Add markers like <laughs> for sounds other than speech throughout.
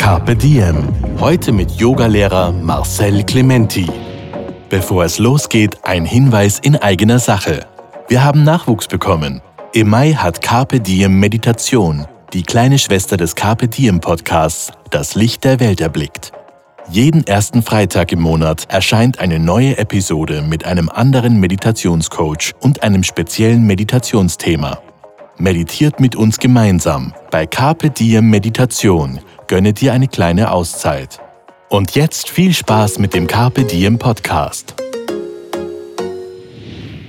Carpe Diem. Heute mit Yogalehrer Marcel Clementi. Bevor es losgeht, ein Hinweis in eigener Sache. Wir haben Nachwuchs bekommen. Im Mai hat Carpe Diem Meditation, die kleine Schwester des Carpe Diem Podcasts, das Licht der Welt erblickt. Jeden ersten Freitag im Monat erscheint eine neue Episode mit einem anderen Meditationscoach und einem speziellen Meditationsthema. Meditiert mit uns gemeinsam bei Carpe Diem Meditation gönne dir eine kleine Auszeit. Und jetzt viel Spaß mit dem Carpe Diem Podcast.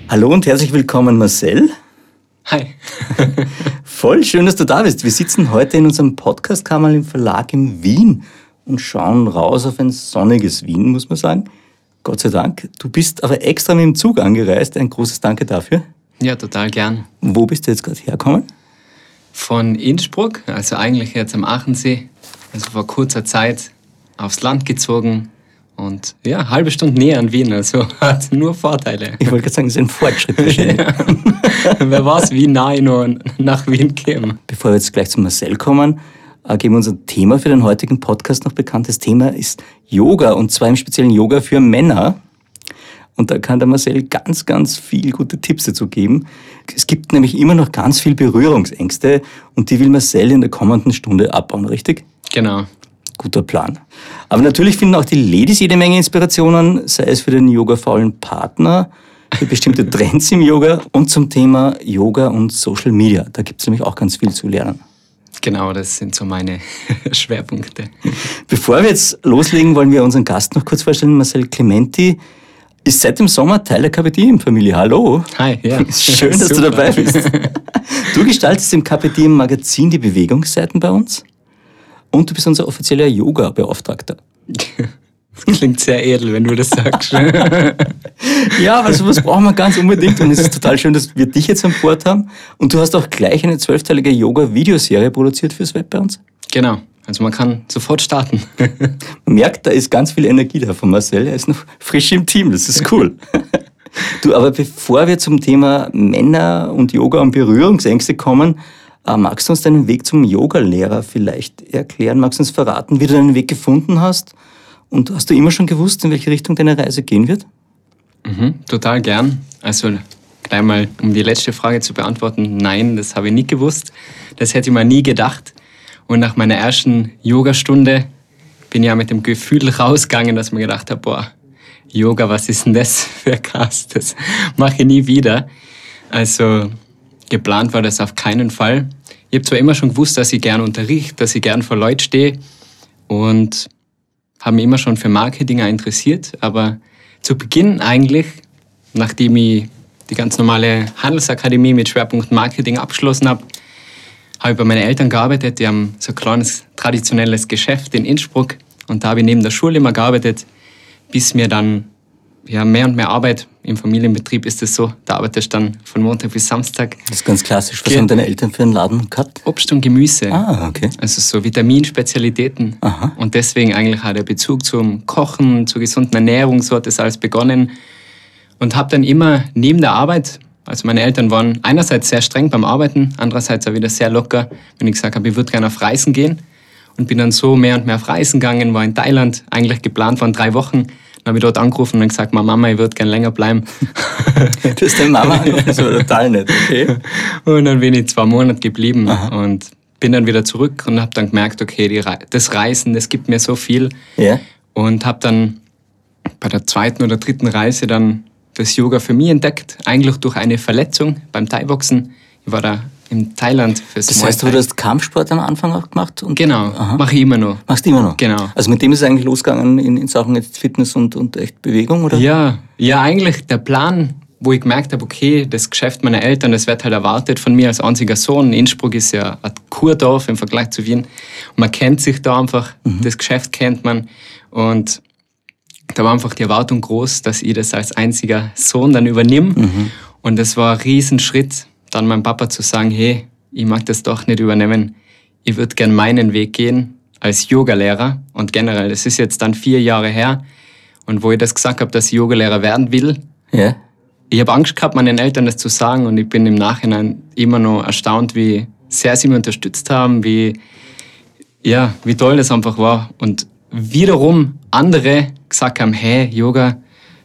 Hallo und herzlich willkommen, Marcel. Hi. <laughs> Voll schön, dass du da bist. Wir sitzen heute in unserem Podcast-Kammer im Verlag in Wien und schauen raus auf ein sonniges Wien, muss man sagen. Gott sei Dank. Du bist aber extra mit dem Zug angereist. Ein großes Danke dafür. Ja, total gern. Wo bist du jetzt gerade hergekommen? Von Innsbruck, also eigentlich jetzt am Aachensee, also vor kurzer Zeit aufs Land gezogen und ja, halbe Stunde näher an Wien, also <laughs> hat nur Vorteile. Ich wollte gerade sagen, das ist ein Fortschritt wahrscheinlich. <laughs> Wer weiß, wie nah ich noch nach Wien käme. Bevor wir jetzt gleich zu Marcel kommen, äh, geben wir unser Thema für den heutigen Podcast noch bekannt. Das Thema ist Yoga und zwar im speziellen Yoga für Männer. Und da kann der Marcel ganz, ganz viel gute Tipps dazu geben. Es gibt nämlich immer noch ganz viel Berührungsängste und die will Marcel in der kommenden Stunde abbauen, richtig? Genau. Guter Plan. Aber natürlich finden auch die Ladies jede Menge Inspirationen, sei es für den yogafaulen Partner, für bestimmte <laughs> Trends im Yoga und zum Thema Yoga und Social Media. Da gibt es nämlich auch ganz viel zu lernen. Genau, das sind so meine <laughs> Schwerpunkte. Bevor wir jetzt loslegen, wollen wir unseren Gast noch kurz vorstellen. Marcel Clementi ist seit dem Sommer Teil der KPDM-Familie. Hallo. Hi, ja. <laughs> Schön, dass du Super. dabei bist. Du gestaltest im KPDM-Magazin die Bewegungsseiten bei uns und du bist unser offizieller Yoga-Beauftragter. <laughs> Das klingt sehr edel, wenn du das sagst. <laughs> Ja, aber sowas brauchen wir ganz unbedingt und es ist total schön, dass wir dich jetzt an Bord haben. Und du hast auch gleich eine zwölfteilige Yoga-Videoserie produziert fürs Web bei uns. genau, also man kann sofort starten. <laughs> Man merkt, da ist ganz viel Energie da von Marcel. Er ist noch frisch im Team, das ist cool. Du, aber bevor wir zum Thema Männer und Yoga und Berührungsängste kommen, magst du uns deinen Weg zum Yogalehrer vielleicht erklären? Magst du uns verraten, wie du deinen Weg gefunden hast? Und hast du immer schon gewusst, in welche Richtung deine Reise gehen wird? Mhm, total gern. Also gleich mal, um die letzte Frage zu beantworten, nein, das habe ich nie gewusst. Das hätte ich mir nie gedacht. Und nach meiner ersten Yogastunde bin ich ja mit dem Gefühl rausgegangen, dass ich mir gedacht habe, boah, Yoga, was ist denn das <laughs> für Krass? Das mache ich nie wieder. Also geplant war das auf keinen Fall. Ich habe zwar immer schon gewusst, dass ich gern unterrichte, dass ich gern vor Leuten stehe und habe mich immer schon für Marketing interessiert, aber zu Beginn eigentlich, nachdem ich die ganz normale Handelsakademie mit Schwerpunkt Marketing abgeschlossen habe, habe ich bei meinen Eltern gearbeitet. Die haben so ein kleines traditionelles Geschäft in Innsbruck und da habe ich neben der Schule immer gearbeitet, bis mir dann ja, mehr und mehr Arbeit im Familienbetrieb ist es so, da arbeitest du dann von Montag bis Samstag. Das ist ganz klassisch. Was Ge- haben deine Eltern für einen Laden gehabt? Obst und Gemüse. Ah, okay. Also so Vitaminspezialitäten. Aha. Und deswegen eigentlich auch der Bezug zum Kochen, zur gesunden Ernährung, so hat das alles begonnen. Und habe dann immer neben der Arbeit, also meine Eltern waren einerseits sehr streng beim Arbeiten, andererseits auch wieder sehr locker, wenn ich gesagt habe, ich würde gerne auf Reisen gehen. Und bin dann so mehr und mehr auf Reisen gegangen, war in Thailand, eigentlich geplant waren drei Wochen. Dann habe ich dort angerufen und gesagt, "Ma, Mama, ich würde gerne länger bleiben. <laughs> Du hast deine Mama das war total nett, okay. Und dann bin ich zwei Monate geblieben und bin dann wieder zurück und habe dann gemerkt, okay, Re das Reisen, das gibt mir so viel. Ja? Und habe dann bei der zweiten oder dritten Reise dann das Yoga für mich entdeckt. Eigentlich durch eine Verletzung beim Thai-Boxen. Ich war da in Thailand fürs Das heißt, du hast Kampfsport am Anfang auch gemacht? Und Genau, mache ich immer noch. Machst du immer noch? Genau. Also mit dem ist es eigentlich losgegangen in, in Sachen jetzt Fitness und, und echt Bewegung, oder? Ja, ja, eigentlich der Plan wo ich gemerkt habe, okay, das Geschäft meiner Eltern, das wird halt erwartet von mir als einziger Sohn. Innsbruck ist ja ein Kurdorf im Vergleich zu Wien. Und man kennt sich da einfach, mhm. das Geschäft kennt man. Und da war einfach die Erwartung groß, dass ich das als einziger Sohn dann übernehme. Mhm. Und das war ein Riesenschritt, dann meinem Papa zu sagen, hey, ich mag das doch nicht übernehmen. Ich würde gern meinen Weg gehen als Yogalehrer und generell. Das ist jetzt dann vier Jahre her. Und wo ich das gesagt habe, dass ich Yogalehrer werden will, ja ich habe Angst gehabt, meinen Eltern das zu sagen und ich bin im Nachhinein immer noch erstaunt, wie sehr sie mich unterstützt haben, wie, ja, wie toll das einfach war. Und wiederum andere gesagt haben, hey, Yoga,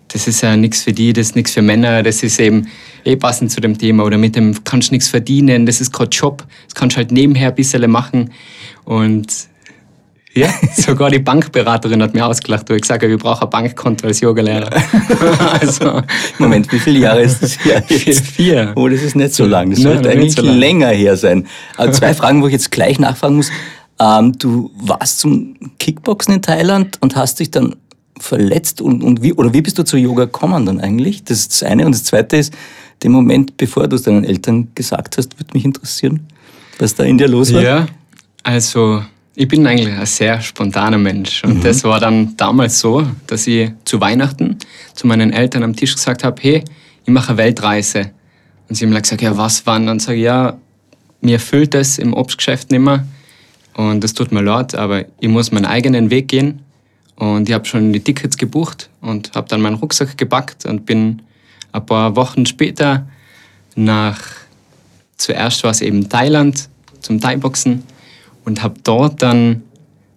das ist ja nichts für die, das ist nichts für Männer, das ist eben eh passend zu dem Thema oder mit dem kannst du nichts verdienen, das ist kein Job, das kannst du halt nebenher ein bisschen machen. Und ja, <laughs> sogar die Bankberaterin hat mir ausgelacht, wo ich gesagt habe, ich brauche ein Bankkonto als Yogalehrer. <laughs> also, Moment, wie viele Jahre ist das <laughs> her? Vier. vier. Oh, das ist nicht so lang. Das sollte eigentlich so länger her sein. Aber zwei Fragen, wo ich jetzt gleich nachfragen muss. Ähm, du warst zum Kickboxen in Thailand und hast dich dann verletzt und, und wie, oder wie bist du zu Yoga gekommen dann eigentlich? Das ist das eine. Und das zweite ist, den Moment, bevor du es deinen Eltern gesagt hast, würde mich interessieren, was da in dir los war. Ja, also ich bin eigentlich ein sehr spontaner Mensch. Und mhm. das war dann damals so, dass ich zu Weihnachten zu meinen Eltern am Tisch gesagt habe, hey, ich mache eine Weltreise. Und sie haben gesagt, ja, was wann? Dann sage ich, ja, mir erfüllt das im Obstgeschäft nicht mehr. Und das tut mir leid, aber ich muss meinen eigenen Weg gehen. Und ich habe schon die Tickets gebucht und habe dann meinen Rucksack gepackt und bin ein paar Wochen später nach, zuerst war es eben Thailand zum Thai-Boxen und habe dort dann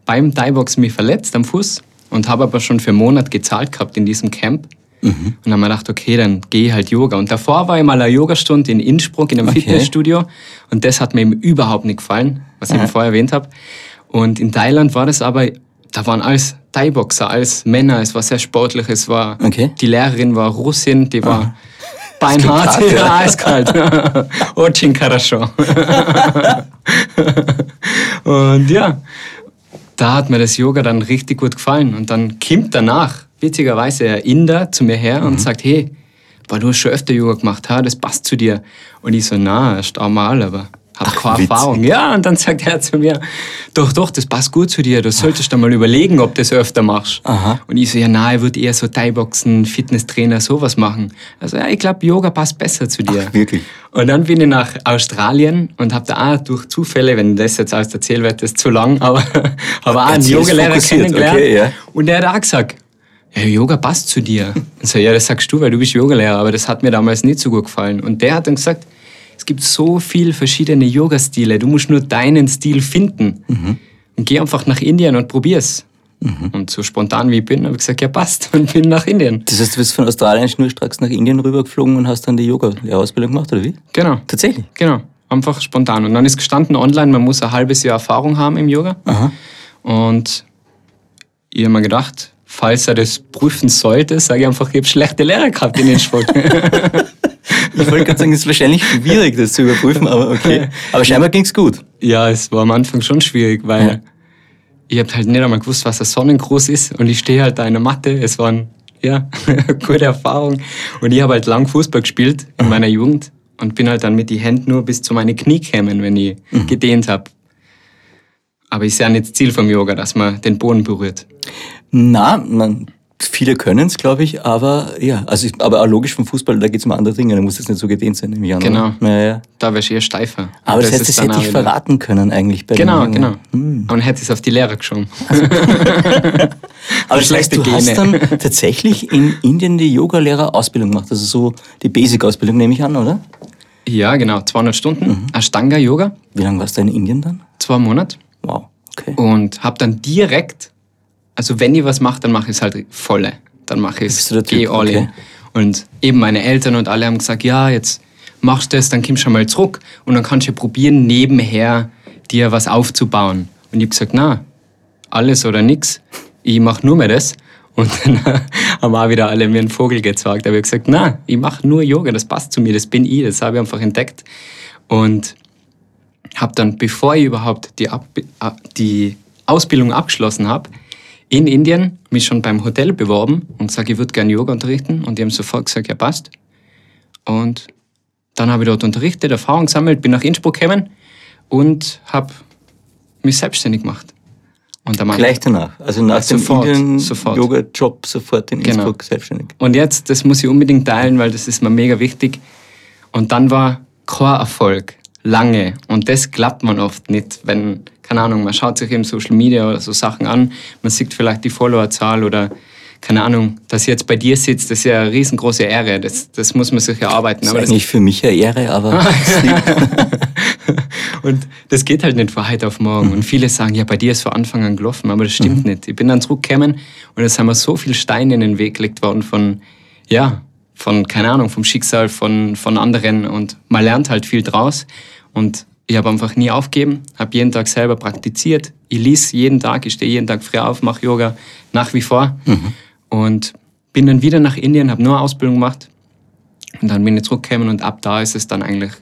beim Thai-Box mich verletzt am Fuß und habe aber schon für einen Monat gezahlt gehabt in diesem Camp. Mhm. Und dann habe ich gedacht, okay, dann gehe ich halt Yoga. Und davor war ich mal eine Yogastunde in Innsbruck in einem okay. Fitnessstudio und das hat mir eben überhaupt nicht gefallen, was ich eben vorher erwähnt habe. Und in Thailand war das aber, da waren alles Thai-Boxer, alles Männer, es war sehr sportlich, es war, okay. die Lehrerin war Russin, die war... Aha Beinhart, ja, eiskalt. Очень хорошо. und ja, da hat mir das Yoga dann richtig gut gefallen. Und dann kommt danach, witzigerweise, ein Inder zu mir her und mhm. sagt, hey, boah, du hast schon öfter Yoga gemacht, ha, das passt zu dir. Und ich so, na, erst einmal, aber habe keine Erfahrung. Ja, und dann sagt er zu mir, doch, doch, das passt gut zu dir, du solltest da mal überlegen, ob du das öfter machst. Aha. Und ich so, ja, nein, ich würde eher so Thai-Boxen, Fitnesstrainer, sowas machen. Also, ja, ich glaube, Yoga passt besser zu dir. Ach, wirklich? Und dann bin ich nach Australien und habe da auch durch Zufälle, wenn das jetzt alles erzählt wird, das ist zu lang, <laughs> aber habe auch einen Yogalehrer kennengelernt. Okay, ja. Und der hat auch gesagt, ja, Yoga passt zu dir. Und so, ja, das sagst du, weil du bist Yogalehrer, aber das hat mir damals nicht so gut gefallen. Und der hat dann gesagt, es gibt so viele verschiedene Yoga-Stile. Du musst nur deinen Stil finden. Mhm. Und geh einfach nach Indien und probier's. Mhm. Und so spontan wie ich bin, habe ich gesagt, ja passt <laughs> und bin nach Indien. Das heißt, du bist von Australien schnurstracks nach Indien rübergeflogen und hast dann die Yoga-Ausbildung gemacht, oder wie? Genau. Tatsächlich? Genau. Einfach spontan. Und dann ist gestanden online, man muss ein halbes Jahr Erfahrung haben im Yoga. Aha. Und ich habe mir gedacht, falls er das prüfen sollte, sage ich einfach, ich habe schlechte Lehrer gehabt in den Sport. <laughs> Ich wollte gerade sagen, es ist wahrscheinlich schwierig, das zu überprüfen, aber okay. Aber scheinbar ging es gut. Ja, es war am Anfang schon schwierig, weil ja. ich habe halt nicht einmal gewusst, was ein Sonnengruß ist und ich stehe halt da in der Matte. Es war ein, ja, eine <laughs> gute Erfahrung. Und ich habe halt lang Fußball gespielt in mhm. meiner Jugend und bin halt dann mit den Händen nur bis zu meine Knie gekommen, wenn ich mhm. gedehnt habe. Aber ich sehe nicht das Ziel vom Yoga, dass man den Boden berührt. Na, man Viele können es, glaube ich, aber ja, also ich, aber auch logisch vom Fußball, da geht es um andere Dinge, da muss es nicht so gedehnt sein, nehme ich an. Genau. Ja, ja. Da wäre ich eher steifer. Aber das, das heißt, das hätte ich verraten können eigentlich bei Genau, genau. Hm. Und hätte es auf die Lehrer geschoben. Also. aber <laughs> das heißt, du hast dann <laughs> tatsächlich in Indien die Yoga-Lehrer-Ausbildung gemacht, also so die Basic-Ausbildung, nehme ich an, oder? Ja, genau, 200 Stunden, mhm. Ashtanga-Yoga. Wie lange warst du in Indien dann? Zwei Monate. Wow, okay. Und habe dann direkt also wenn ich was mache, dann mache ich es halt volle. Dann mache ich es, geh all in. Und eben meine Eltern und alle haben gesagt, ja, jetzt machst du das, dann kommst du schon mal zurück und dann kannst du probieren, nebenher dir was aufzubauen. Und ich habe gesagt, na, alles oder nichts. Ich mache nur mehr das. Und dann <laughs> haben auch wieder alle mir einen Vogel gezeigt. Da habe ich gesagt, na, ich mache nur Yoga, das passt zu mir, das bin ich, das habe ich einfach entdeckt. Und habe dann, bevor ich überhaupt die, Ab die Ausbildung abgeschlossen habe, in Indien mich schon beim Hotel beworben und gesagt, ich würde gerne Yoga unterrichten. Und die haben sofort gesagt, ja passt. Und dann habe ich dort unterrichtet, Erfahrung gesammelt, bin nach Innsbruck gekommen und habe mich selbstständig gemacht. Und dann Gleich danach, also nach sofort, dem Yoga-Job sofort in genau. Innsbruck selbstständig. Und jetzt, das muss ich unbedingt teilen, weil das ist mir mega wichtig. Und dann war Chorerfolg lange. Und das klappt man oft nicht, wenn, keine Ahnung, man schaut sich eben Social Media oder so Sachen an, man sieht vielleicht die Followerzahl oder keine Ahnung, dass ich jetzt bei dir sitzt, das ist ja eine riesengroße Ehre. Das, das muss man sich erarbeiten. Das ist aber eigentlich das, für mich eine Ehre, aber. <laughs> und das geht halt nicht von heute auf morgen. Mhm. Und viele sagen, ja, bei dir ist von Anfang an gelaufen, aber das stimmt mhm. nicht. Ich bin dann zurückgekommen und es haben mir so viele Steine in den Weg gelegt worden von, ja, von, keine Ahnung, vom Schicksal von, von anderen und man lernt halt viel draus. Und ich habe einfach nie aufgegeben, habe jeden Tag selber praktiziert. Ich lies jeden Tag, ich stehe jeden Tag früh auf, mache Yoga nach wie vor. Mhm. Und bin dann wieder nach Indien, habe nur eine Ausbildung gemacht. Und dann bin ich zurückgekommen und ab da ist es dann eigentlich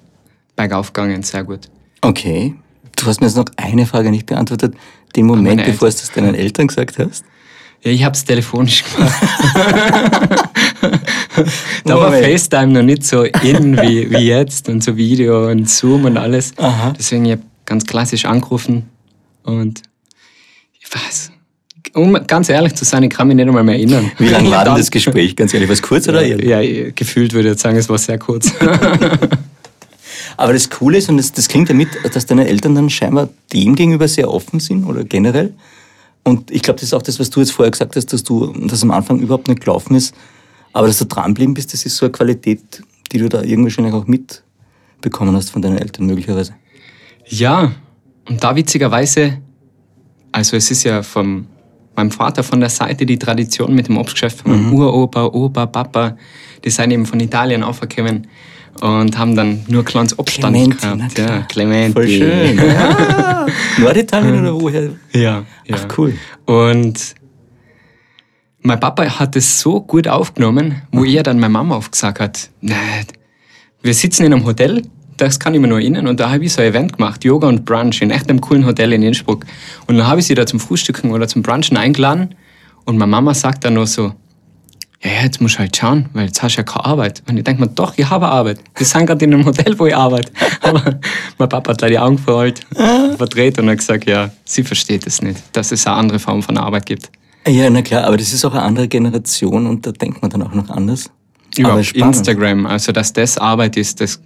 bergauf gegangen, sehr gut. Okay. Du hast mir jetzt noch eine Frage nicht beantwortet. Den Moment, bevor du es deinen Eltern gesagt hast? Ja, ich habe es telefonisch gemacht. <laughs> da war FaceTime noch nicht so in wie, wie jetzt und so Video und Zoom und alles. Aha. Deswegen habe ich ganz klassisch angerufen und ich weiß, um ganz ehrlich zu sein, ich kann mich nicht einmal mehr erinnern. Wie lange <laughs> war denn das Gespräch? Ganz ehrlich, war es kurz oder? Ja, ja, gefühlt würde ich sagen, es war sehr kurz. <laughs> Aber das Coole ist, und das, das klingt damit, dass deine Eltern dann scheinbar dem gegenüber sehr offen sind oder generell. Und ich glaube, das ist auch das, was du jetzt vorher gesagt hast, dass du das am Anfang überhaupt nicht gelaufen ist. Aber dass du dranbleiben bist, das ist so eine Qualität, die du da irgendwie wahrscheinlich auch mitbekommen hast von deinen Eltern möglicherweise. Ja, und da witzigerweise, also es ist ja vom meinem Vater von der Seite die Tradition mit dem Obstgeschäft von meinem mhm. Uropa, Opa, Papa, die sind eben von Italien aufgekommen und haben dann nur kleines Obststand Clementi, gehabt. Ja, Clementi. Voll schön. <laughs> Ja. Norditalien oder woher? Ja, ja. Ach, cool. Und mein Papa hat es so gut aufgenommen, wo er dann meine Mama aufgesagt hat, nein, wir sitzen in einem Hotel das kann ich mir nur erinnern. Und da habe ich so ein Event gemacht, Yoga und Brunch, in echt einem coolen Hotel in Innsbruck. Und dann habe ich sie da zum Frühstücken oder zum Brunchen eingeladen. Und meine Mama sagt dann nur so, ja, ja, jetzt musst du halt schauen, weil jetzt hast du ja keine Arbeit. Und ich denke mir, doch, ich habe Arbeit. Wir sind gerade in einem Hotel, wo ich arbeite. <laughs> Aber mein Papa hat da die Augen verrollt, verdreht und hat gesagt, ja, sie versteht es nicht, dass es eine andere Form von Arbeit gibt. Ja, na klar, aber das ist auch eine andere Generation und da denkt man dann auch noch anders. Über Instagram, also dass das Arbeit ist, das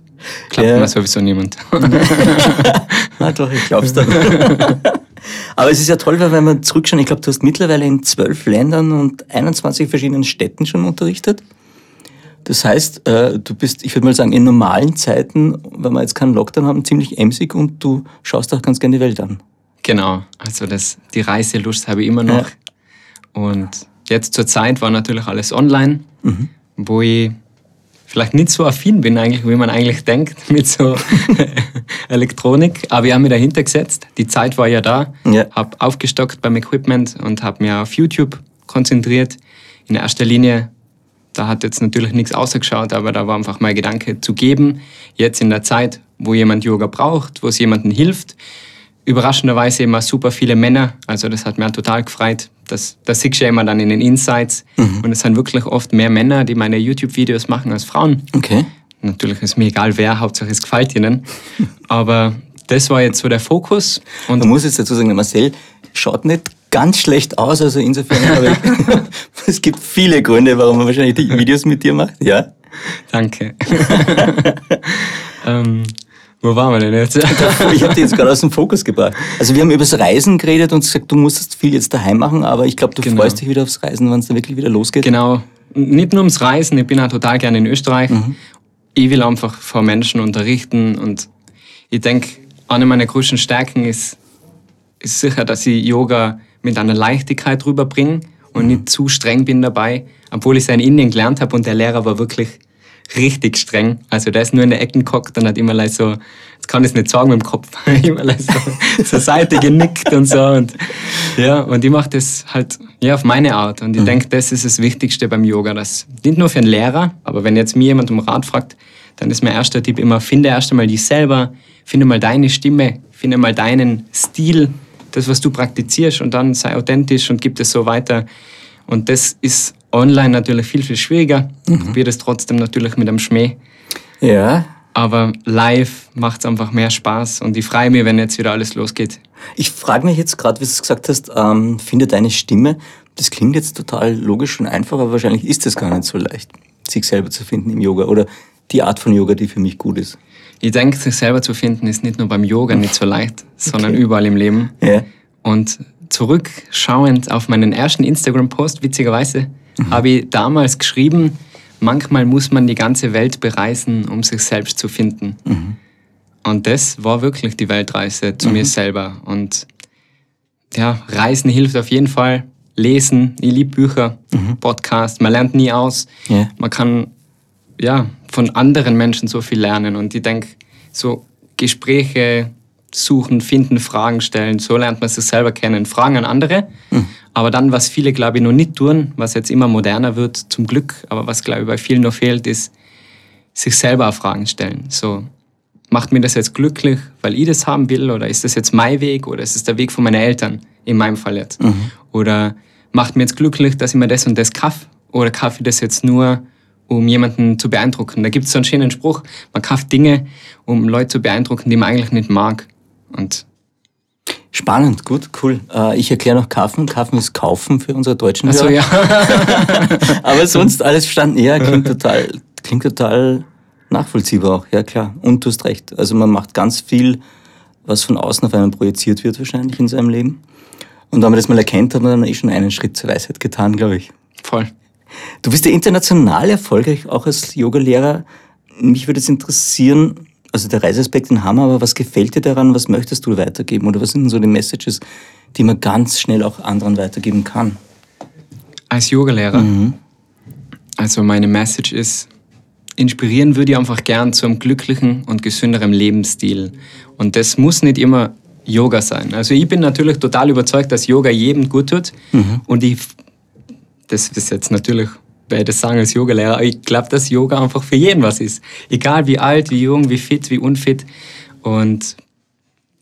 Klappt ja. mir sowieso niemand. <laughs> Na doch, ich glaub's dann. <laughs> Aber es ist ja toll, weil wenn man zurückschauen, ich glaube, du hast mittlerweile in zwölf Ländern und 21 verschiedenen Städten schon unterrichtet. Das heißt, äh, du bist, ich würde mal sagen, in normalen Zeiten, wenn wir jetzt keinen Lockdown haben, ziemlich emsig und du schaust auch ganz gerne die Welt an. Genau, also das, die Reiselust habe ich immer noch. Ja. Und jetzt zur Zeit war natürlich alles online, mhm. wo ich vielleicht nicht so affin bin, eigentlich, wie man eigentlich denkt, <laughs> mit so <laughs> Elektronik. Aber ich habe mich dahinter gesetzt. Die Zeit war ja da. Ja. Habe aufgestockt beim Equipment und habe mich auf YouTube konzentriert. In erster Linie, da hat jetzt natürlich nichts ausgeschaut, aber da war einfach mein Gedanke zu geben. Jetzt in der Zeit, wo jemand Yoga braucht, wo es jemandem hilft. Überraschenderweise immer super viele Männer. Also das hat mir total gefreut, das, das siehst du ja immer dann in den Insights. Mhm. Und es sind wirklich oft mehr Männer, die meine YouTube-Videos machen, als Frauen. Okay. Natürlich ist mir egal wer, Hauptsache es gefällt ihnen. <laughs> Aber das war jetzt so der Fokus. Und Man muss jetzt dazu sagen, Marcel schaut nicht ganz schlecht aus, also insofern, aber <laughs> <laughs> es gibt viele Gründe, warum man wahrscheinlich die Videos mit dir macht, ja? Danke. ähm, wo waren wir denn jetzt? <laughs> ich habe dich jetzt gerade aus dem Fokus gebracht. Also wir haben über das Reisen geredet und gesagt, du musstest viel jetzt daheim machen, aber ich glaube, du genau. freust dich wieder aufs Reisen, wenn es dann wirklich wieder losgeht. Genau. Nicht nur ums Reisen, ich bin auch total gerne in Österreich. Mhm. Ich will einfach vor Menschen unterrichten und ich denke, eine meiner größten Stärken ist, ist sicher, dass ich Yoga mit einer Leichtigkeit rüberbringe und mhm. nicht zu streng bin dabei, obwohl ich es in Indien gelernt habe und der Lehrer war wirklich richtig streng. Also der ist nur in der Ecke gehockt und hat immer like so, jetzt kann ich es nicht sagen mit dem Kopf, <laughs> immer like so zur Seite genickt und so. Und, ja, und ich mache das halt ja, auf meine Art. Und ich mhm. denke, das ist das Wichtigste beim Yoga. Das nicht nur für einen Lehrer, aber wenn jetzt mir jemand um Rat fragt, dann ist mein erster Tipp immer, finde erst einmal dich selber, finde mal deine Stimme, finde mal deinen Stil, das, was du praktizierst und dann sei authentisch und gib das so weiter. Und das ist online natürlich viel, viel schwieriger. Mhm. Ich probiere das trotzdem natürlich mit einem Schmäh. Ja. Aber live macht es einfach mehr Spaß und ich freue mich, wenn jetzt wieder alles losgeht. Ich frage mich jetzt gerade, wie du es gesagt hast, ähm, finde deine Stimme. Das klingt jetzt total logisch und einfach, aber wahrscheinlich ist es gar nicht so leicht, sich selber zu finden im Yoga oder die Art von Yoga, die für mich gut ist. Ich denke, sich selber zu finden ist nicht nur beim Yoga nicht so leicht, sondern Okay. überall im Leben. Ja. Und zurückschauend auf meinen ersten Instagram-Post, witzigerweise, <laughs> habe ich damals geschrieben, manchmal muss man die ganze Welt bereisen, um sich selbst zu finden. Und das war wirklich die Weltreise zu mir selber. Und ja, Reisen hilft auf jeden Fall. Lesen, ich liebe Bücher, Podcast, man lernt nie aus. Ja. Man kann ja, von anderen Menschen so viel lernen. Und ich denke, so Gespräche suchen, finden, Fragen stellen, so lernt man sich selber kennen. Fragen an andere. Aber dann, was viele, glaube ich, noch nicht tun, was jetzt immer moderner wird, zum Glück, aber was, glaube ich, bei vielen noch fehlt, ist, sich selber auch Fragen stellen. So, macht mir das jetzt glücklich, weil ich das haben will? Oder ist das jetzt mein Weg? Oder ist es der Weg von meinen Eltern? In meinem Fall jetzt. Oder macht mir jetzt glücklich, dass ich mir das und das kaufe? Oder kaufe ich das jetzt nur, um jemanden zu beeindrucken? Da gibt es so einen schönen Spruch, man kauft Dinge, um Leute zu beeindrucken, die man eigentlich nicht mag. Und Spannend, gut, cool. Äh, ich erkläre noch Kaufen. Kaufen ist Kaufen für unsere deutschen also Hörer. ja, <laughs> <laughs> Aber sonst alles verstanden. Ja, klingt total, klingt total nachvollziehbar auch. Ja, klar. Und du hast recht. Also man macht ganz viel, was von außen auf einen projiziert wird wahrscheinlich in seinem Leben. Und wenn man das mal erkennt, hat man dann eh schon einen Schritt zur Weisheit getan, glaube ich. voll. Du bist ja international erfolgreich, auch als Yogalehrer. Mich würde es interessieren, also der Reiseaspekt in Hammer, aber was gefällt dir daran? Was möchtest du weitergeben? Oder was sind denn so die Messages, die man ganz schnell auch anderen weitergeben kann? Als Yogalehrer. Also meine Message ist, inspirieren würde ich einfach gern zu einem glücklichen und gesünderen Lebensstil. Und das muss nicht immer Yoga sein. Also ich bin natürlich total überzeugt, dass Yoga jedem gut tut. Und ich, das ist jetzt natürlich, das sagen als Yogalehrer, ich glaube, dass Yoga einfach für jeden was ist. Egal wie alt, wie jung, wie fit, wie unfit. Und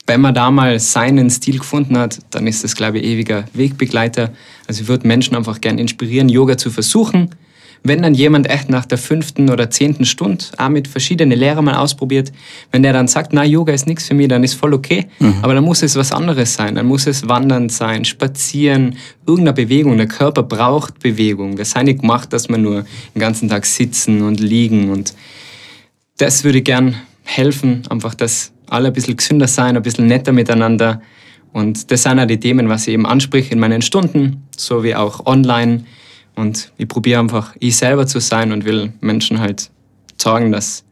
wenn man da mal seinen Stil gefunden hat, dann ist das, glaube ich, ewiger Wegbegleiter. Also ich würde Menschen einfach gern inspirieren, Yoga zu versuchen. Wenn dann jemand echt nach der fünften oder zehnten Stunde auch mit verschiedenen Lehrern mal ausprobiert, wenn der dann sagt, na, Yoga ist nichts für mich, dann ist voll okay. Aber dann muss es was anderes sein. Dann muss es Wandern sein, Spazieren, irgendeine Bewegung. Der Körper braucht Bewegung. Wir sind nicht gemacht, dass wir nur den ganzen Tag sitzen und liegen und das würde gern helfen, einfach, dass alle ein bisschen gesünder sein, ein bisschen netter miteinander. Und das sind auch die Themen, was ich eben anspreche in meinen Stunden, so wie auch online. Und ich probiere einfach, ich selber zu sein und will Menschen halt sagen, dass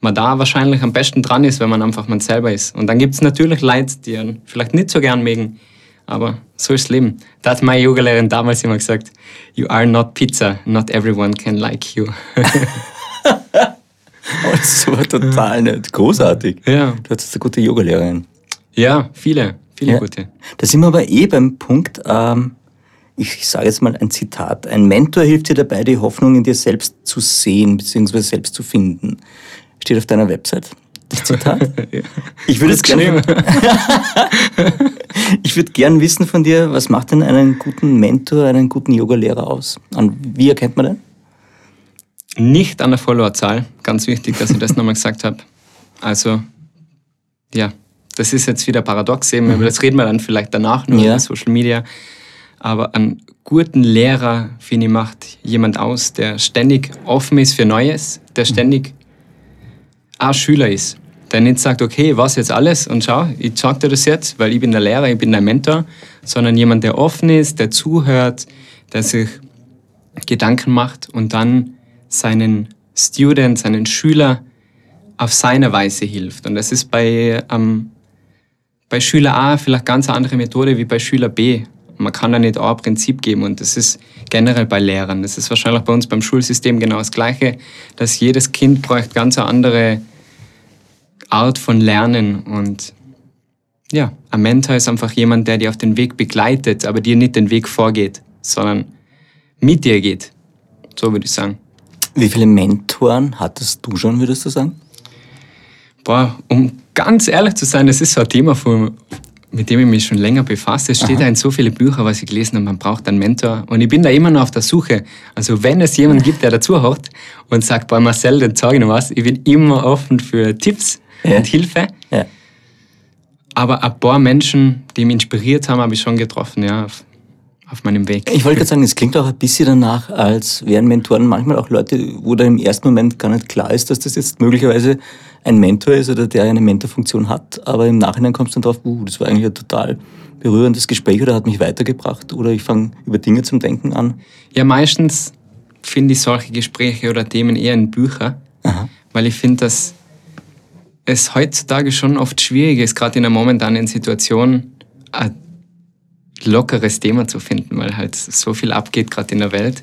man da wahrscheinlich am besten dran ist, wenn man einfach man selber ist. Und dann gibt es natürlich Leute, die einen vielleicht nicht so gern mögen, aber so ist das Leben. Da hat meine Yogalehrerin damals immer gesagt, you are not pizza, not everyone can like you. <laughs> Oh, das aber total nett. Großartig. Ja. Du hattest eine gute Yogalehrerin. Ja, viele, viele Ja. gute. Da sind wir aber eh beim Punkt, ähm, ich sage jetzt mal ein Zitat. Ein Mentor hilft dir dabei, die Hoffnung in dir selbst zu sehen bzw. selbst zu finden. Steht auf deiner Website. Das Zitat. <laughs> Ich würde es gerne <laughs> ich würde gern wissen von dir, was macht denn einen guten Mentor, einen guten Yogalehrer aus? An wie erkennt man den? Nicht an der Followerzahl. Ganz wichtig, dass ich das nochmal gesagt habe. Also, ja, das ist jetzt wieder paradox eben, über das reden wir dann vielleicht danach nur Ja. über Social Media. Aber einen guten Lehrer, finde ich, macht jemand aus, der ständig offen ist für Neues, der ständig auch Schüler ist. Der nicht sagt, okay, was jetzt alles und schau, ich sag dir das jetzt, weil ich bin der Lehrer, ich bin der Mentor, sondern jemand, der offen ist, der zuhört, der sich Gedanken macht und dann seinen Student, seinen Schüler auf seine Weise hilft. Und das ist bei, ähm, bei Schüler A vielleicht ganz eine andere Methode wie bei Schüler B. Man kann da nicht ein Prinzip geben und das ist generell bei Lehrern. Das ist wahrscheinlich bei uns beim Schulsystem genau das Gleiche, dass jedes Kind bräuchte ganz eine andere Art von Lernen und ja, ein Mentor ist einfach jemand, der dir auf den Weg begleitet, aber dir nicht den Weg vorgeht, sondern mit dir geht. So würde ich sagen. Wie viele Mentoren hattest du schon, würdest du sagen? Boah, um ganz ehrlich zu sein, das ist so ein Thema von, mit dem ich mich schon länger befasse. Es steht Aha. da in so viele Bücher, was ich gelesen habe, man braucht einen Mentor. Und ich bin da immer noch auf der Suche. Also wenn es jemanden gibt, der dazuhört und sagt, bei Marcel, dann sage ich noch was, ich bin immer offen für Tipps Ja. und Hilfe. Ja. Aber ein paar Menschen, die mich inspiriert haben, habe ich schon getroffen, ja, auf, auf meinem Weg. Ich wollte gerade sagen, es klingt auch ein bisschen danach, als wären Mentoren manchmal auch Leute, wo da im ersten Moment gar nicht klar ist, dass das jetzt möglicherweise ein Mentor ist oder der eine Mentorfunktion hat, aber im Nachhinein kommst du dann drauf, uh, das war eigentlich ein total berührendes Gespräch oder hat mich weitergebracht oder ich fange über Dinge zum Denken an. Ja, meistens finde ich solche Gespräche oder Themen eher in Büchern, Aha. weil ich finde, dass es heutzutage schon oft schwierig ist, gerade in einer momentanen Situation ein lockeres Thema zu finden, weil halt so viel abgeht gerade in der Welt.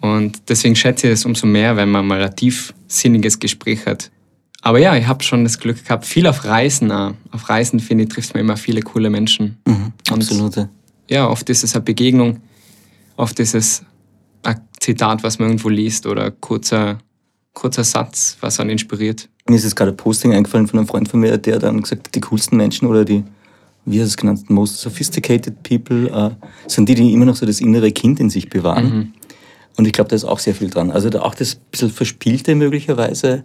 Und deswegen schätze ich es umso mehr, wenn man mal ein tiefsinniges Gespräch hat. Aber ja, ich habe schon das Glück gehabt, viel auf Reisen auch. Auf Reisen, finde ich, trifft man immer viele coole Menschen. Mhm, Und absolut. ja. oft ist es eine Begegnung, oft ist es ein Zitat, was man irgendwo liest oder ein kurzer, kurzer Satz, was einen inspiriert. Mir ist jetzt gerade ein Posting eingefallen von einem Freund von mir, der dann gesagt hat, die coolsten Menschen oder die, wie er es genannt, most sophisticated people, äh, sind die, die immer noch so das innere Kind in sich bewahren. Und ich glaube, da ist auch sehr viel dran. Also da auch das bisschen Verspielte möglicherweise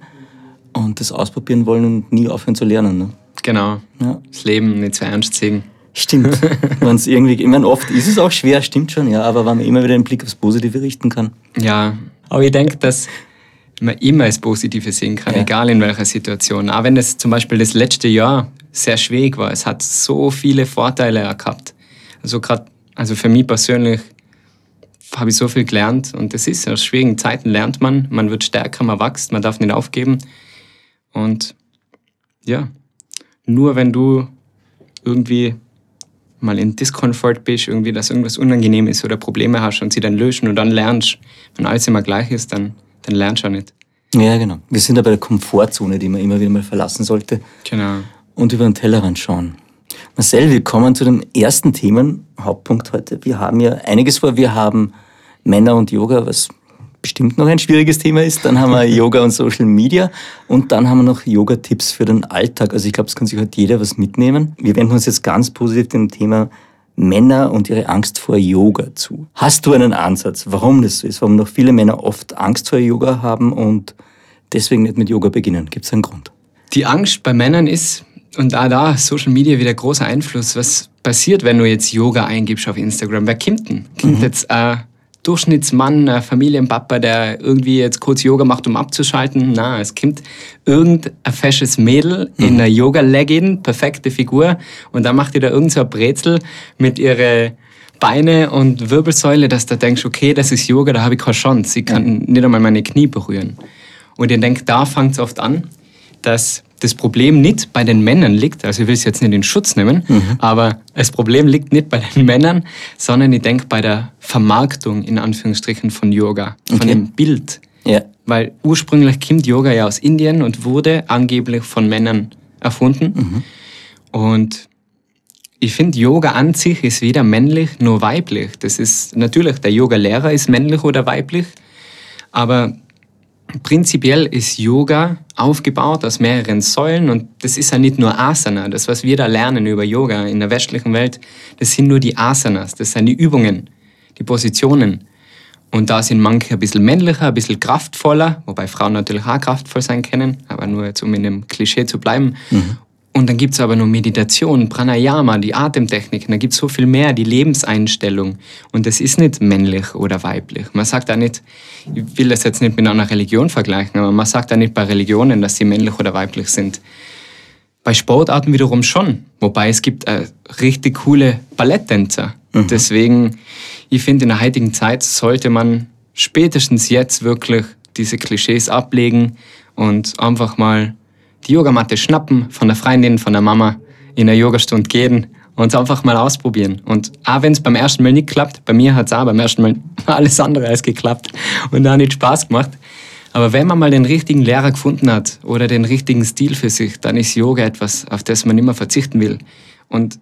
und das ausprobieren wollen und nie aufhören zu lernen. Ne? Genau. Ja. Das Leben nicht zu ernst sehen. Stimmt. <laughs> Wenn's irgendwie, ich meine, oft ist es auch schwer, stimmt schon, ja, aber wenn man immer wieder den Blick aufs Positive richten kann. Ja, aber ich denke, dass man immer das Positive sehen kann, Ja. egal in welcher Situation. Auch wenn es zum Beispiel das letzte Jahr sehr schwierig war. Es hat so viele Vorteile gehabt. Also gerade, also für mich persönlich habe ich so viel gelernt und das ist aus schwierigen Zeiten lernt man, man wird stärker, man wächst, man darf nicht aufgeben. Und ja, nur wenn du irgendwie mal in Discomfort bist, irgendwie, dass irgendwas unangenehm ist oder Probleme hast und sie dann lösen und dann lernst, wenn alles immer gleich ist, dann, dann lernst du auch nicht. Ja, genau. Wir sind da bei der Komfortzone, die man immer wieder mal verlassen sollte Genau. und über den Tellerrand schauen. Marcel, wir kommen zu dem ersten Themenhauptpunkt heute. Wir haben ja einiges vor. Wir haben Männer und Yoga, was bestimmt noch ein schwieriges Thema ist. Dann haben wir <laughs> Yoga und Social Media und dann haben wir noch Yoga-Tipps für den Alltag. Also ich glaube, es kann sich heute jeder was mitnehmen. Wir wenden uns jetzt ganz positiv dem Thema Männer und ihre Angst vor Yoga zu. Hast du einen Ansatz, warum das so ist? Warum noch viele Männer oft Angst vor Yoga haben und deswegen nicht mit Yoga beginnen? Gibt es einen Grund? Die Angst bei Männern ist, und da, da Social Media wieder großer Einfluss, was passiert, wenn du jetzt Yoga eingibst auf Instagram? Wer kommt denn? Kommt jetzt ein Durchschnittsmann, ein Familienpapa, der irgendwie jetzt kurz Yoga macht, um abzuschalten? Na, es kommt irgendein fesches Mädel in einer Yoga-Legging, perfekte Figur, und dann macht ihr da irgend so ein Brezel mit ihre Beine und Wirbelsäule, dass du denkst, okay, das ist Yoga, da habe ich keine Chance. Ich kann nicht einmal meine Knie berühren. Und ich denke, da fängt es oft an, dass das Problem nicht bei den Männern liegt, also ich will es jetzt nicht in Schutz nehmen, aber das Problem liegt nicht bei den Männern, sondern ich denke bei der Vermarktung in Anführungsstrichen von Yoga, von Okay. dem Bild. Ja. Weil ursprünglich kommt Yoga ja aus Indien und wurde angeblich von Männern erfunden. Und ich finde, Yoga an sich ist weder männlich nur weiblich. Das ist natürlich, der Yoga-Lehrer ist männlich oder weiblich, aber prinzipiell ist Yoga aufgebaut aus mehreren Säulen und das ist ja nicht nur Asana. Das, was wir da lernen über Yoga in der westlichen Welt, das sind nur die Asanas, das sind die Übungen, die Positionen. Und da sind manche ein bisschen männlicher, ein bisschen kraftvoller, wobei Frauen natürlich auch kraftvoll sein können, aber nur jetzt, um in dem Klischee zu bleiben. Und dann gibt es aber noch Meditation, Pranayama, die Atemtechniken, da gibt es so viel mehr, die Lebenseinstellung. Und das ist nicht männlich oder weiblich. Man sagt auch nicht, ich will das jetzt nicht mit einer Religion vergleichen, aber man sagt auch nicht bei Religionen, dass sie männlich oder weiblich sind. Bei Sportarten wiederum schon. Wobei es gibt äh, richtig coole Balletttänzer. Deswegen, ich finde, in der heutigen Zeit sollte man spätestens jetzt wirklich diese Klischees ablegen und einfach mal die Yogamatte schnappen von der Freundin, von der Mama, in der Yogastunde gehen und es einfach mal ausprobieren. Und auch wenn es beim ersten Mal nicht klappt, bei mir hat es auch beim ersten Mal <laughs> alles andere als geklappt und da nicht Spaß gemacht. Aber wenn man mal den richtigen Lehrer gefunden hat oder den richtigen Stil für sich, dann ist Yoga etwas, auf das man immer verzichten will. Und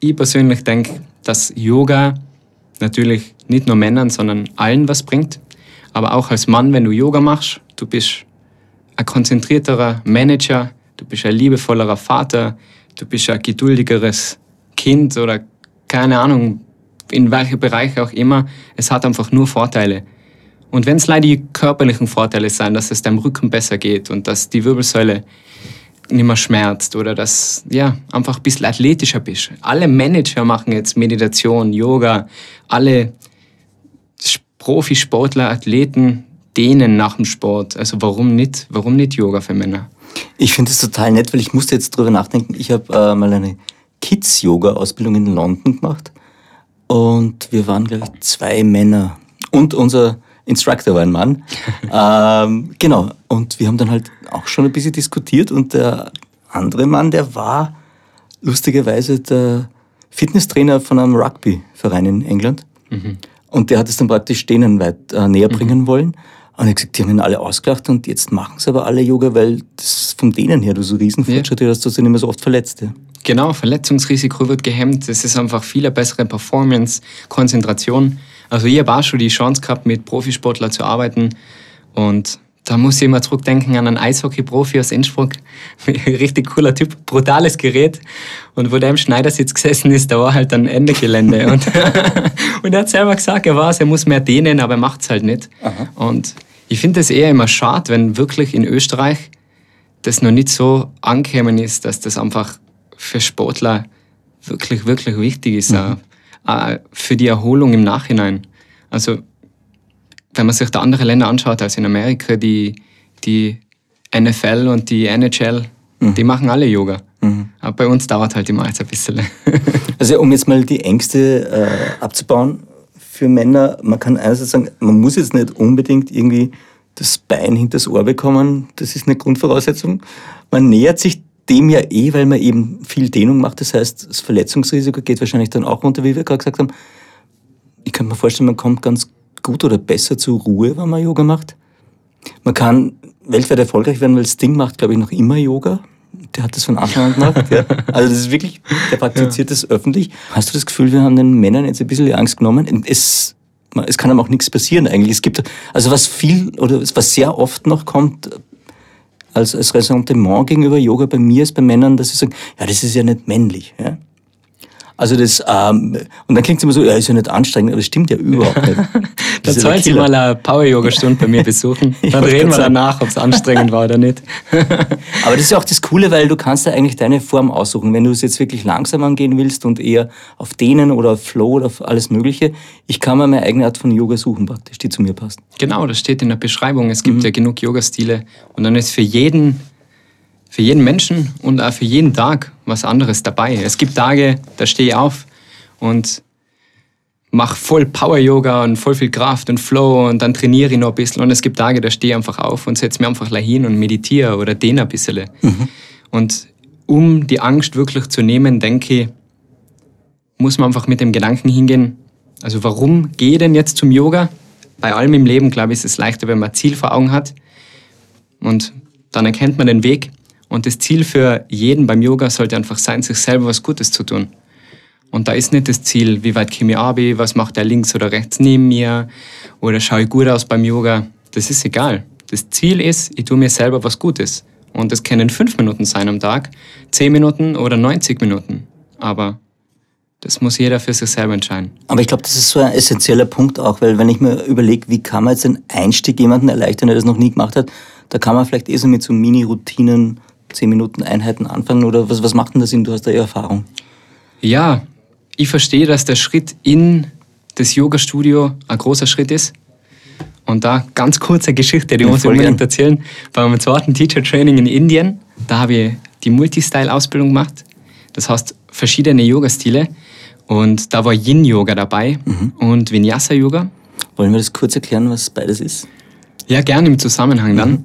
ich persönlich denke, dass Yoga natürlich nicht nur Männern, sondern allen was bringt. Aber auch als Mann, wenn du Yoga machst, du bist ein konzentrierterer Manager, du bist ein liebevollerer Vater, du bist ein geduldigeres Kind oder keine Ahnung, in welchem Bereich auch immer, es hat einfach nur Vorteile. Und wenn es leider die körperlichen Vorteile sind, dass es deinem Rücken besser geht und dass die Wirbelsäule nicht mehr schmerzt oder dass ja einfach ein bisschen athletischer bist. Alle Manager machen jetzt Meditation, Yoga, alle Profisportler, Athleten dehnen nach dem Sport. Also warum nicht, warum nicht Yoga für Männer? Ich finde es total nett, weil ich musste jetzt drüber nachdenken. Ich habe äh, mal eine Kids-Yoga-Ausbildung in London gemacht und wir waren, glaube ich, zwei Männer und unser Instructor war ein Mann. <laughs> ähm, genau. Und wir haben dann halt auch schon ein bisschen diskutiert und der andere Mann, der war lustigerweise der Fitnesstrainer von einem Rugby-Verein in England. Mhm. Und der hat es dann praktisch denen weit äh, näher mhm. bringen mhm. wollen. Und ich gesagt, die haben ihn alle ausgelacht und jetzt machen sie aber alle Yoga, weil das von denen her du so Riesenfortschritt ja. hast, dass du nicht mehr so oft verletzt. Ja. Genau, Verletzungsrisiko wird gehemmt. Es ist einfach viel bessere Performance, Konzentration. Also ich habe auch schon die Chance gehabt, mit Profisportlern zu arbeiten und da muss ich immer zurückdenken an einen Eishockey-Profi aus Innsbruck. <laughs> Richtig cooler Typ, brutales Gerät. Und wo der im Schneidersitz gesessen ist, da war halt ein Ende Gelände. <laughs> und, <laughs> und er hat selber gesagt, er weiß, er muss mehr dehnen, aber er macht es halt nicht. Aha. Und ich finde es eher immer schade, wenn wirklich in Österreich das noch nicht so angekommen ist, dass das einfach für Sportler wirklich, wirklich wichtig ist. Mhm. Auch für die Erholung im Nachhinein. Also wenn man sich da andere Länder anschaut, als in Amerika, die, die NFL und die NHL, mhm. die machen alle Yoga. Mhm. Aber bei uns dauert halt immer alles ein bisschen. <laughs> also um jetzt mal die Ängste äh, abzubauen für Männer, man kann einerseits sagen, man muss jetzt nicht unbedingt irgendwie das Bein hinter das Ohr bekommen, das ist eine Grundvoraussetzung. Man nähert sich dem ja eh, weil man eben viel Dehnung macht. Das heißt, das Verletzungsrisiko geht wahrscheinlich dann auch runter, wie wir gerade gesagt haben. Ich kann mir vorstellen, man kommt ganz gut oder besser zur Ruhe, wenn man Yoga macht. Man kann weltweit erfolgreich werden, weil Sting macht, glaube ich, noch immer Yoga. Der hat das von Anfang an gemacht. ja. <laughs> Also das ist wirklich, der praktiziert ja. das öffentlich. Hast du das Gefühl, wir haben den Männern jetzt ein bisschen die Angst genommen? Es, es kann einem auch nichts passieren eigentlich. Es gibt, also was viel oder was sehr oft noch kommt, als, als Ressentiment gegenüber Yoga bei mir ist bei Männern, dass sie sagen, ja, das ist ja nicht männlich. Ja? Also das, ähm, und dann klingt es immer so, ja, ist ja nicht anstrengend, aber das stimmt ja überhaupt nicht. <laughs> da sollen Sie mal eine Power-Yoga-Stunde bei mir besuchen. <laughs> Dann reden wir danach, ob es anstrengend war oder nicht. <laughs> aber das ist ja auch das Coole, weil du kannst ja eigentlich deine Form aussuchen. Wenn du es jetzt wirklich langsam angehen willst und eher auf Dehnen oder auf Flow oder auf alles Mögliche, ich kann mir meine eigene Art von Yoga suchen praktisch, die zu mir passt. Genau, das steht in der Beschreibung. Es gibt mhm. ja genug Yoga-Stile und dann ist für jeden für jeden Menschen und auch für jeden Tag was anderes dabei. Es gibt Tage, da stehe ich auf und mache voll Power-Yoga und voll viel Kraft und Flow und dann trainiere ich noch ein bisschen. Und es gibt Tage, da stehe ich einfach auf und setze mich einfach hin und meditiere oder dehne ein bisschen. Mhm. Und um die Angst wirklich zu nehmen, denke ich, muss man einfach mit dem Gedanken hingehen, also warum gehe ich denn jetzt zum Yoga? Bei allem im Leben, glaube ich, ist es leichter, wenn man ein Ziel vor Augen hat. Und dann erkennt man den Weg. Und das Ziel für jeden beim Yoga sollte einfach sein, sich selber was Gutes zu tun. Und da ist nicht das Ziel, wie weit komme ich ab, was macht der links oder rechts neben mir oder schaue ich gut aus beim Yoga. Das ist egal. Das Ziel ist, ich tue mir selber was Gutes. Und das können fünf Minuten sein am Tag, zehn Minuten oder 90 Minuten. Aber das muss jeder für sich selber entscheiden. Aber ich glaube, das ist so ein essentieller Punkt auch, weil wenn ich mir überlege, wie kann man jetzt den Einstieg jemanden erleichtern, der das noch nie gemacht hat, da kann man vielleicht eh so mit so Mini-Routinen 10 Minuten Einheiten anfangen oder was, was macht denn das Sinn? Du hast da eher Erfahrung. Ja, ich verstehe, dass der Schritt in das Yoga-Studio ein großer Schritt ist. Und da ganz kurze Geschichte, die ja, muss ich unbedingt gern. erzählen. Bei meinem zweiten Teacher Training in Indien, da habe ich die Multistyle-Ausbildung gemacht. Das heißt, verschiedene Yoga-Stile. Und da war Yin-Yoga dabei mhm. und Vinyasa-Yoga. Wollen wir das kurz erklären, was beides ist? Ja, gerne im Zusammenhang dann.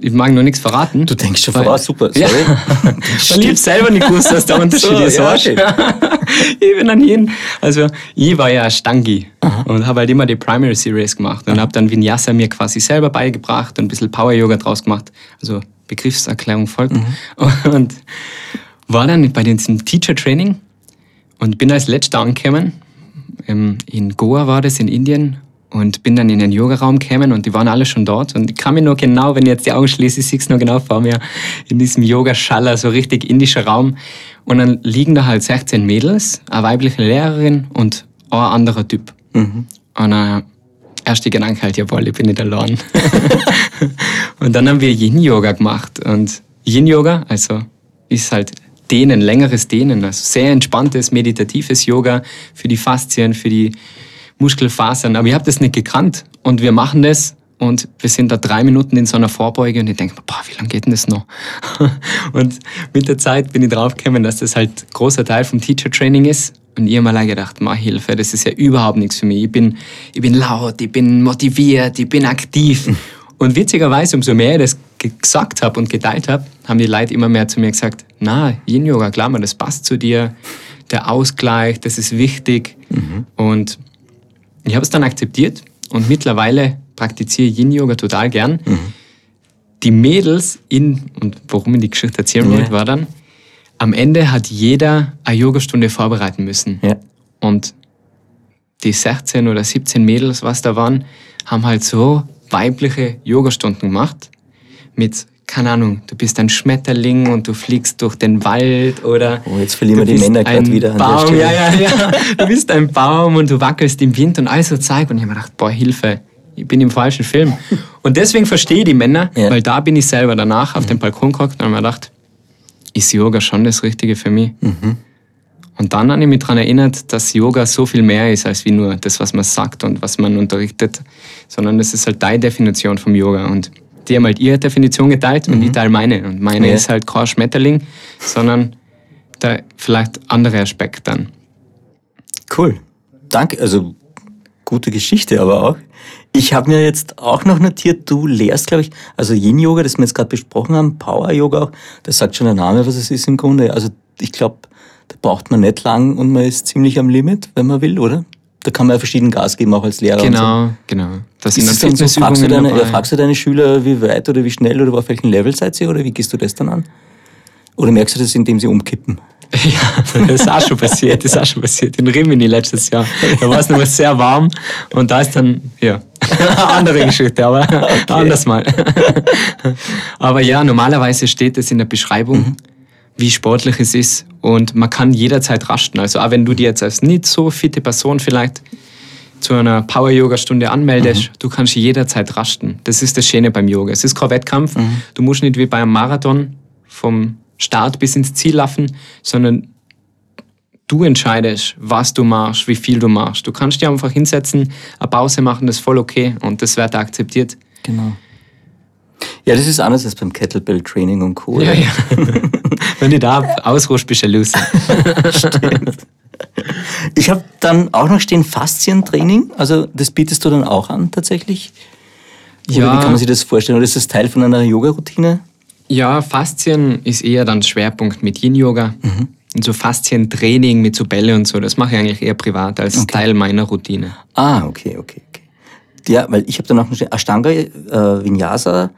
Ich mag nur nichts verraten. Du denkst schon voraus, super, sorry. Ja. ich habe selber nicht gewusst, was der <laughs> Unterschied so, ist. Ja, <laughs> ich bin dann hin. Also, ich war ja Stangi Aha. und habe halt immer die Primary Series gemacht und habe dann Vinyasa mir quasi selber beigebracht und ein bisschen Power Yoga draus gemacht. Also, Begriffserklärung folgt. Mhm. <laughs> Und war dann bei diesem Teacher Training und bin als letzter angekommen. Ähm, in Goa war das, in Indien und bin dann in den Yogaraum gekommen und die waren alle schon dort. Und ich kann mir nur genau, wenn ich jetzt die Augen schließe, ich sehe es nur genau vor mir, in diesem Yogaschaller, so richtig indischer Raum. Und dann liegen da halt 16 Mädels, eine weibliche Lehrerin und ein anderer Typ. Und dann erst die Gedanke halt, jawohl, ich bin nicht allein. <laughs> und dann haben wir Yin-Yoga gemacht. Und Yin-Yoga, also ist halt Dehnen, längeres Dehnen, also sehr entspanntes, meditatives Yoga für die Faszien, für die Muskelfasern. Aber ich habe das nicht gekannt. Und wir machen das und wir sind da drei Minuten in so einer Vorbeuge und ich denke, boah, wie lange geht denn das noch? <laughs> und mit der Zeit bin ich draufgekommen, dass das halt großer Teil vom Teacher Training ist. Und ich habe mir gedacht, mach Hilfe, das ist ja überhaupt nichts für mich. Ich bin, ich bin laut, ich bin motiviert, ich bin aktiv. <laughs> Und witzigerweise, umso mehr ich das gesagt habe und geteilt habe, haben die Leute immer mehr zu mir gesagt, na, Yin-Yoga, klar, man, das passt zu dir, der Ausgleich, das ist wichtig. Und ich habe es dann akzeptiert und mittlerweile praktiziere Yin-Yoga total gern. Die Mädels in, und warum ich die Geschichte erzählen Ja. wollte, war dann, am Ende hat jeder eine Yogastunde vorbereiten müssen. Ja. Und die 16 oder 17 Mädels, was da waren, haben halt so weibliche Yogastunden gemacht. Mit, keine Ahnung, du bist ein Schmetterling und du fliegst durch den Wald oder. Oh, jetzt verlieren wir die Männer grad ein wieder an der Baum, Stelle. ja, ja, ja. <laughs> Du bist ein Baum und du wackelst im Wind und all so Zeug. Und ich habe mir gedacht, boah, Hilfe, ich bin im falschen Film. <laughs> Und deswegen verstehe ich die Männer, Ja. weil da bin ich selber danach auf dem Balkon gehockt und habe mir gedacht, ist Yoga schon das Richtige für mich? Und dann habe ich mich daran erinnert, dass Yoga so viel mehr ist, als wie nur das, was man sagt und was man unterrichtet, sondern das ist halt deine Definition vom Yoga. Und die haben halt ihre Definition geteilt und ich teile meine. Und meine Ja. ist halt kein Schmetterling, sondern der vielleicht andere Aspekt dann. Cool. Danke. Also gute Geschichte aber auch. Ich habe mir jetzt auch noch notiert, du lehrst, glaube ich, also Yin-Yoga, das wir jetzt gerade besprochen haben, Power-Yoga auch, das sagt schon der Name, was es ist im Grunde. Also ich glaube, da braucht man nicht lang und man ist ziemlich am Limit, wenn man will, oder? Da kann man ja verschieden Gas geben, auch als Lehrer. Und so. Genau, genau. Das Ist sind dann so, fragst, du deine, ja, fragst du deine Schüler, wie weit oder wie schnell oder auf welchem Level seid ihr oder wie gehst du das dann an? Oder merkst du das, indem sie umkippen? <laughs> Ja, das ist auch schon passiert. Das ist auch schon passiert. In Rimini letztes Jahr. Da war es mal sehr warm und da ist dann, ja, <laughs> andere Geschichte, aber <laughs> anders mal. aber ja, normalerweise steht es in der Beschreibung, wie sportlich es ist und man kann jederzeit rasten. Also auch wenn du dir jetzt als nicht so fitte Person vielleicht zu einer Power-Yoga-Stunde anmeldest, du kannst jederzeit rasten. Das ist das Schöne beim Yoga. Es ist kein Wettkampf. Du musst nicht wie beim Marathon vom Start bis ins Ziel laufen, sondern du entscheidest, was du machst, wie viel du machst. Du kannst dir einfach hinsetzen, eine Pause machen, das ist voll okay und das wird akzeptiert. Genau. Ja, das ist anders als beim Kettlebell-Training und Co. Ja, ja. <laughs> Wenn du da ausruhst, bist du Loser. <laughs> Ich habe dann auch noch stehen Faszientraining. Also das bietest du dann auch an tatsächlich? Oder Ja. wie kann man sich das vorstellen? Oder ist das Teil von einer Yoga-Routine? Ja, Faszien ist eher dann Schwerpunkt mit Yin-Yoga. Und so Faszientraining mit so Bälle und so, das mache ich eigentlich eher privat als Teil meiner Routine. Ah, okay, okay, okay. Ja, weil ich habe dann auch noch stehen Ashtanga, äh, Vinyasa,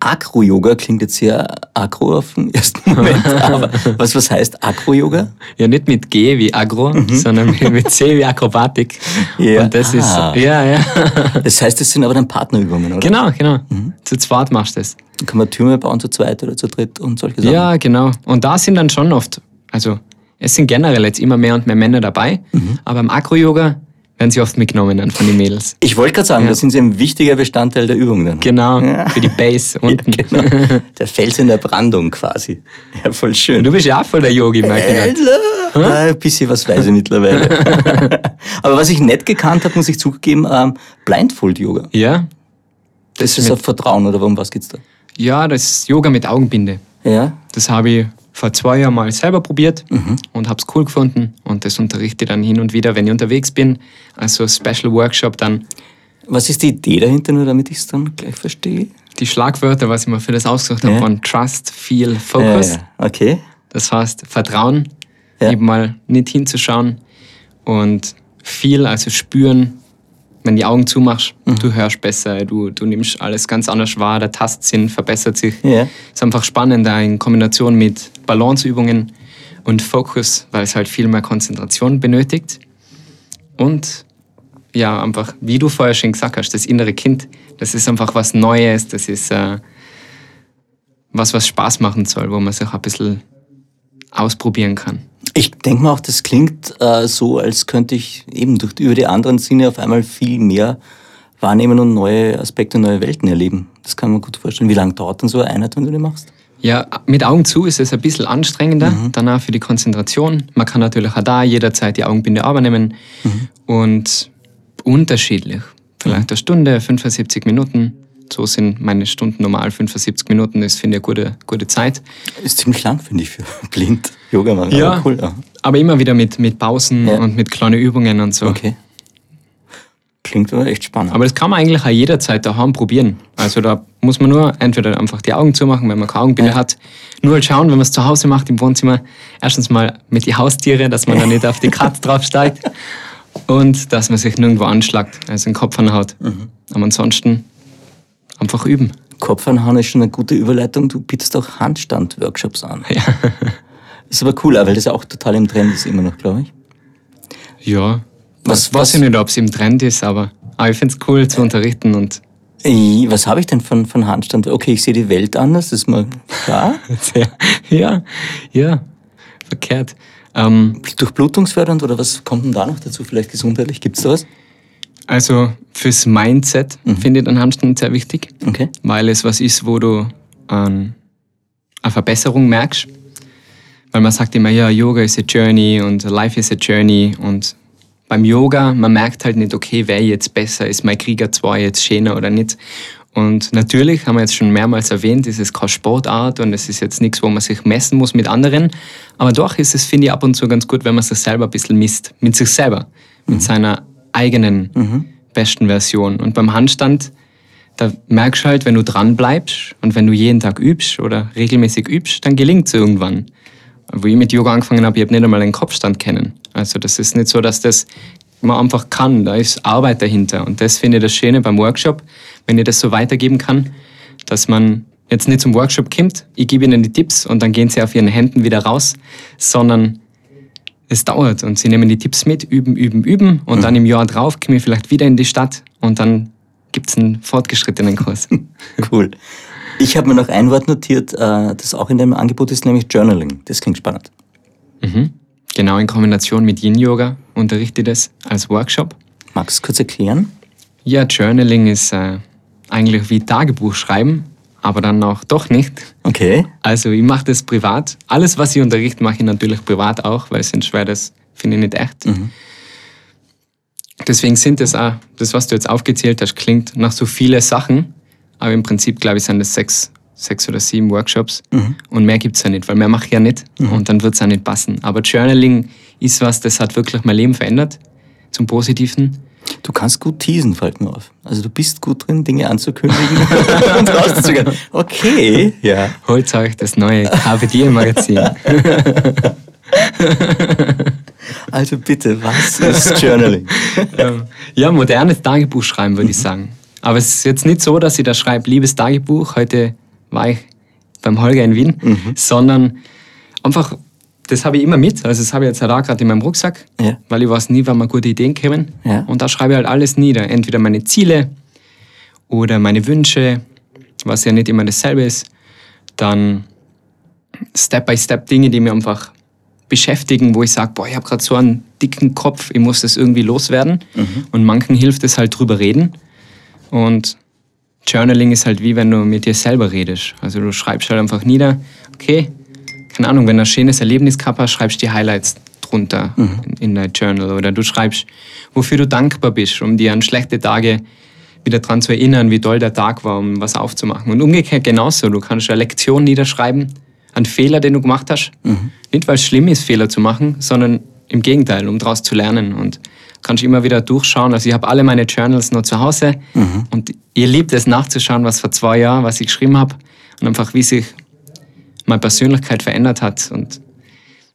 Acro-Yoga klingt jetzt sehr agro auf den ersten Moment. <laughs> Aber was, was heißt Acro-Yoga? Ja, nicht mit G wie Agro, sondern mit, C wie Akrobatik. Ja. Und das Ah. ist, ja, ja. Das heißt, das sind aber dann Partnerübungen, oder? Genau, genau. Zu zweit machst du das. Dann kann man Türme bauen zu zweit oder zu dritt und solche Sachen. Ja, genau. Und da sind dann schon oft, also es sind generell jetzt immer mehr und mehr Männer dabei, aber im Akro-Yoga werden sie oft mitgenommen dann von den Mädels. Ich wollte gerade sagen, Ja. das sind sie ein wichtiger Bestandteil der Übung dann. Genau, für die Base <laughs> unten. Ja, genau. Der Fels in der Brandung quasi. Ja, voll schön. Du bist ja auch voll der Yogi, merke ich. grad. Alter! Ah, Ein bisschen was weiß ich mittlerweile. <laughs> Aber was ich nicht gekannt habe, muss ich zugeben, ähm, Blindfold-Yoga. Ja? Das ist auf Vertrauen oder um was geht's da? Ja, das ist Yoga mit Augenbinde. Ja? Das habe ich vor zwei Jahren mal selber probiert und habe es cool gefunden. Und das unterrichte ich dann hin und wieder, wenn ich unterwegs bin. Also Special Workshop dann. Was ist die Idee dahinter, nur damit ich es dann gleich verstehe? Die Schlagwörter, was ich mir für das ausgesucht habe, Ja. waren Trust, Feel, Focus. Ja, ja. Okay. Das heißt Vertrauen, eben mal nicht hinzuschauen und Feel, also spüren, wenn die Augen zumachst, Mhm. du hörst besser, du, du nimmst alles ganz anders wahr, der Tastsinn verbessert sich. Ja. Ist einfach spannend, in Kombination mit Balanceübungen und Fokus, weil es halt viel mehr Konzentration benötigt. Und ja, einfach, wie du vorher schon gesagt hast, das innere Kind, das ist einfach was Neues, das ist äh, was, was Spaß machen soll, wo man sich ein bisschen ausprobieren kann. Ich denke mal auch, das klingt äh, so, als könnte ich eben durch, über die anderen Sinne auf einmal viel mehr wahrnehmen und neue Aspekte, neue Welten erleben. Das kann man gut vorstellen. Wie lange dauert dann so eine Einheit, wenn du die machst? Ja, mit Augen zu ist es ein bisschen anstrengender, mhm. danach für die Konzentration. Man kann natürlich auch da jederzeit die Augenbinde abnehmen mhm. und unterschiedlich. Vielleicht mhm. eine Stunde, 75 Minuten. So sind meine Stunden normal 75 Minuten. Das finde ich eine gute, gute Zeit. Ist ziemlich lang, finde ich, für <laughs> blind Yoga machen. Ja, aber, cool, ja. aber immer wieder mit, mit Pausen ja. und mit kleinen Übungen und so. Okay. Klingt aber echt spannend. Aber das kann man eigentlich auch jederzeit daheim probieren. Also da muss man nur entweder einfach die Augen zumachen, wenn man keine Augenbinde ja. hat. Nur halt schauen, wenn man es zu Hause macht im Wohnzimmer. Erstens mal mit den Haustiere, dass man da <laughs> nicht auf die Katze draufsteigt. Und dass man sich nirgendwo anschlagt, also den Kopf anhaut. Mhm. Aber ansonsten einfach üben. Kopf anhauen ist schon eine gute Überleitung. Du bietest auch Handstand-Workshops an. Ja. <laughs> Ist aber cool, weil das ja auch total im Trend ist immer noch, glaube ich. Ja, was, weiß ich nicht, ob es im Trend ist, aber, aber ich finde es cool zu unterrichten und was habe ich denn von, von Handstand? Okay, ich sehe die Welt anders, das ist mal klar. <laughs> ja, ja, verkehrt. Ähm, Durchblutungsfördernd oder was kommt denn da noch dazu? Vielleicht gesundheitlich? Gibt es da was? Also fürs Mindset mhm. finde ich den Handstand sehr wichtig, okay. weil es was ist, wo du ähm, eine Verbesserung merkst. Weil man sagt immer, ja, Yoga is a journey und Life is a journey und beim Yoga, man merkt halt nicht, okay, wer jetzt besser ist, mein Krieger 2 jetzt schöner oder nicht. Und natürlich, haben wir jetzt schon mehrmals erwähnt, ist es keine Sportart und es ist jetzt nichts, wo man sich messen muss mit anderen. Aber doch ist es, finde ich, ab und zu ganz gut, wenn man sich selber ein bisschen misst. Mit sich selber. Mhm. Mit seiner eigenen mhm. besten Version. Und beim Handstand, da merkst du halt, wenn du dran bleibst und wenn du jeden Tag übst oder regelmäßig übst, dann gelingt es irgendwann. Wo ich mit Yoga angefangen habe, ich habe nicht einmal einen Kopfstand kennen. Also das ist nicht so, dass das man einfach kann. Da ist Arbeit dahinter. Und das finde ich das Schöne beim Workshop, wenn ich das so weitergeben kann, dass man jetzt nicht zum Workshop kommt, ich gebe ihnen die Tipps und dann gehen sie auf ihren Händen wieder raus, sondern es dauert und sie nehmen die Tipps mit, üben, üben, üben und mhm. dann im Jahr drauf komme ich vielleicht wieder in die Stadt und dann gibt es einen fortgeschrittenen Kurs. <laughs> cool. Ich habe mir noch ein Wort notiert, äh, das auch in dem Angebot ist, nämlich Journaling. Das klingt spannend. Mhm. Genau in Kombination mit Yin-Yoga unterrichte ich das als Workshop. Magst du es kurz erklären? Ja, Journaling ist äh, eigentlich wie Tagebuch schreiben, aber dann auch doch nicht. Okay. Also ich mache das privat. Alles, was ich unterrichte, mache ich natürlich privat auch, weil es sind schwer, das finde ich nicht echt. Mhm. Deswegen sind das auch, das, was du jetzt aufgezählt hast, klingt nach so viele Sachen, aber im Prinzip, glaube ich, sind das sechs, sechs oder sieben Workshops. Mhm. Und mehr gibt es ja nicht, weil mehr mache ich ja nicht. Mhm. Und dann wird es auch nicht passen. Aber Journaling ist was, das hat wirklich mein Leben verändert. Zum Positiven. Du kannst gut teasen, fällt mir auf. Also du bist gut drin, Dinge anzukündigen <laughs> und rauszugehen. Okay, ja. Holt euch das neue KPD Magazin. also bitte, was ist Journaling? <laughs> ja, modernes Tagebuch schreiben, würde ich sagen. Aber es ist jetzt nicht so, dass ich da schreibe, liebes Tagebuch, heute war ich beim Holger in Wien, mhm. sondern einfach, das habe ich immer mit. Also das habe ich jetzt halt auch gerade in meinem Rucksack, ja. weil ich weiß nie, wann mir gute Ideen kommen. Ja. Und da schreibe ich halt alles nieder. Entweder meine Ziele oder meine Wünsche, was ja nicht immer dasselbe ist. Dann Step-by-Step Dinge, die mir einfach beschäftigen, wo ich sage, boah, ich habe gerade so einen dicken Kopf, ich muss das irgendwie loswerden. Mhm. Und manchen hilft es halt drüber reden. Und Journaling ist halt wie wenn du mit dir selber redest. Also du schreibst halt einfach nieder, okay, keine Ahnung, wenn du ein schönes Erlebnis gehabt hast, schreibst du die Highlights drunter mhm. in, in dein Journal. Oder du schreibst, wofür du dankbar bist, um dir an schlechte Tage wieder daran zu erinnern, wie toll der Tag war, um was aufzumachen. Und umgekehrt genauso. Du kannst eine Lektion niederschreiben, einen Fehler, den du gemacht hast. Mhm. Nicht, weil es schlimm ist, Fehler zu machen, sondern im Gegenteil, um daraus zu lernen. Und kannst immer wieder durchschauen. Also ich habe alle meine Journals noch zu Hause mhm. und ihr liebt es nachzuschauen, was vor zwei Jahren, was ich geschrieben habe und einfach wie sich meine Persönlichkeit verändert hat. Und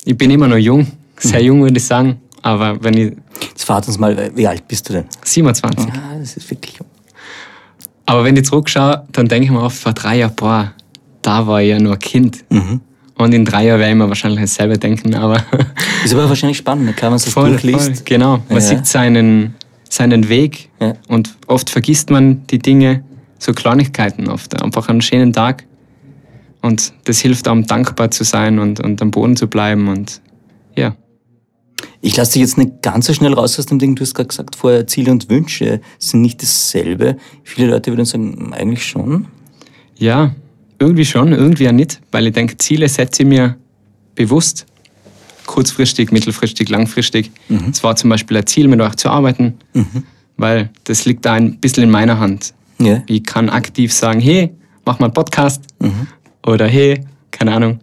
ich bin immer noch jung, sehr jung würde ich sagen, aber wenn ich... Jetzt fragt uns mal, wie alt bist du denn? 27. Ja, das ist wirklich jung. Aber wenn ich zurückschaue, dann denke ich mir oft, vor drei Jahren, boah, da war ich ja nur Kind. Mhm. Und in drei Jahren werde ich mir wahrscheinlich dasselbe denken, aber. <laughs> Ist aber wahrscheinlich spannend, kann man sich voll, durchliest. Voll, genau. Man ja. sieht seinen, seinen Weg. Ja. Und oft vergisst man die Dinge, so Kleinigkeiten oft. Einfach einen schönen Tag. Und das hilft einem, dankbar zu sein und, und am Boden zu bleiben. Und ja. Ich lasse dich jetzt nicht ganz so schnell raus aus dem Ding. Du hast gerade gesagt, vorher Ziele und Wünsche sind nicht dasselbe. Viele Leute würden sagen, eigentlich schon. Ja, irgendwie schon, irgendwie auch nicht, weil ich denke, Ziele setze ich mir bewusst, kurzfristig, mittelfristig, langfristig. Es war zum Beispiel ein Ziel, mit euch zu arbeiten, weil das liegt da ein bisschen in meiner Hand. Ja. Ich kann aktiv sagen, hey, mach mal einen Podcast oder hey, keine Ahnung,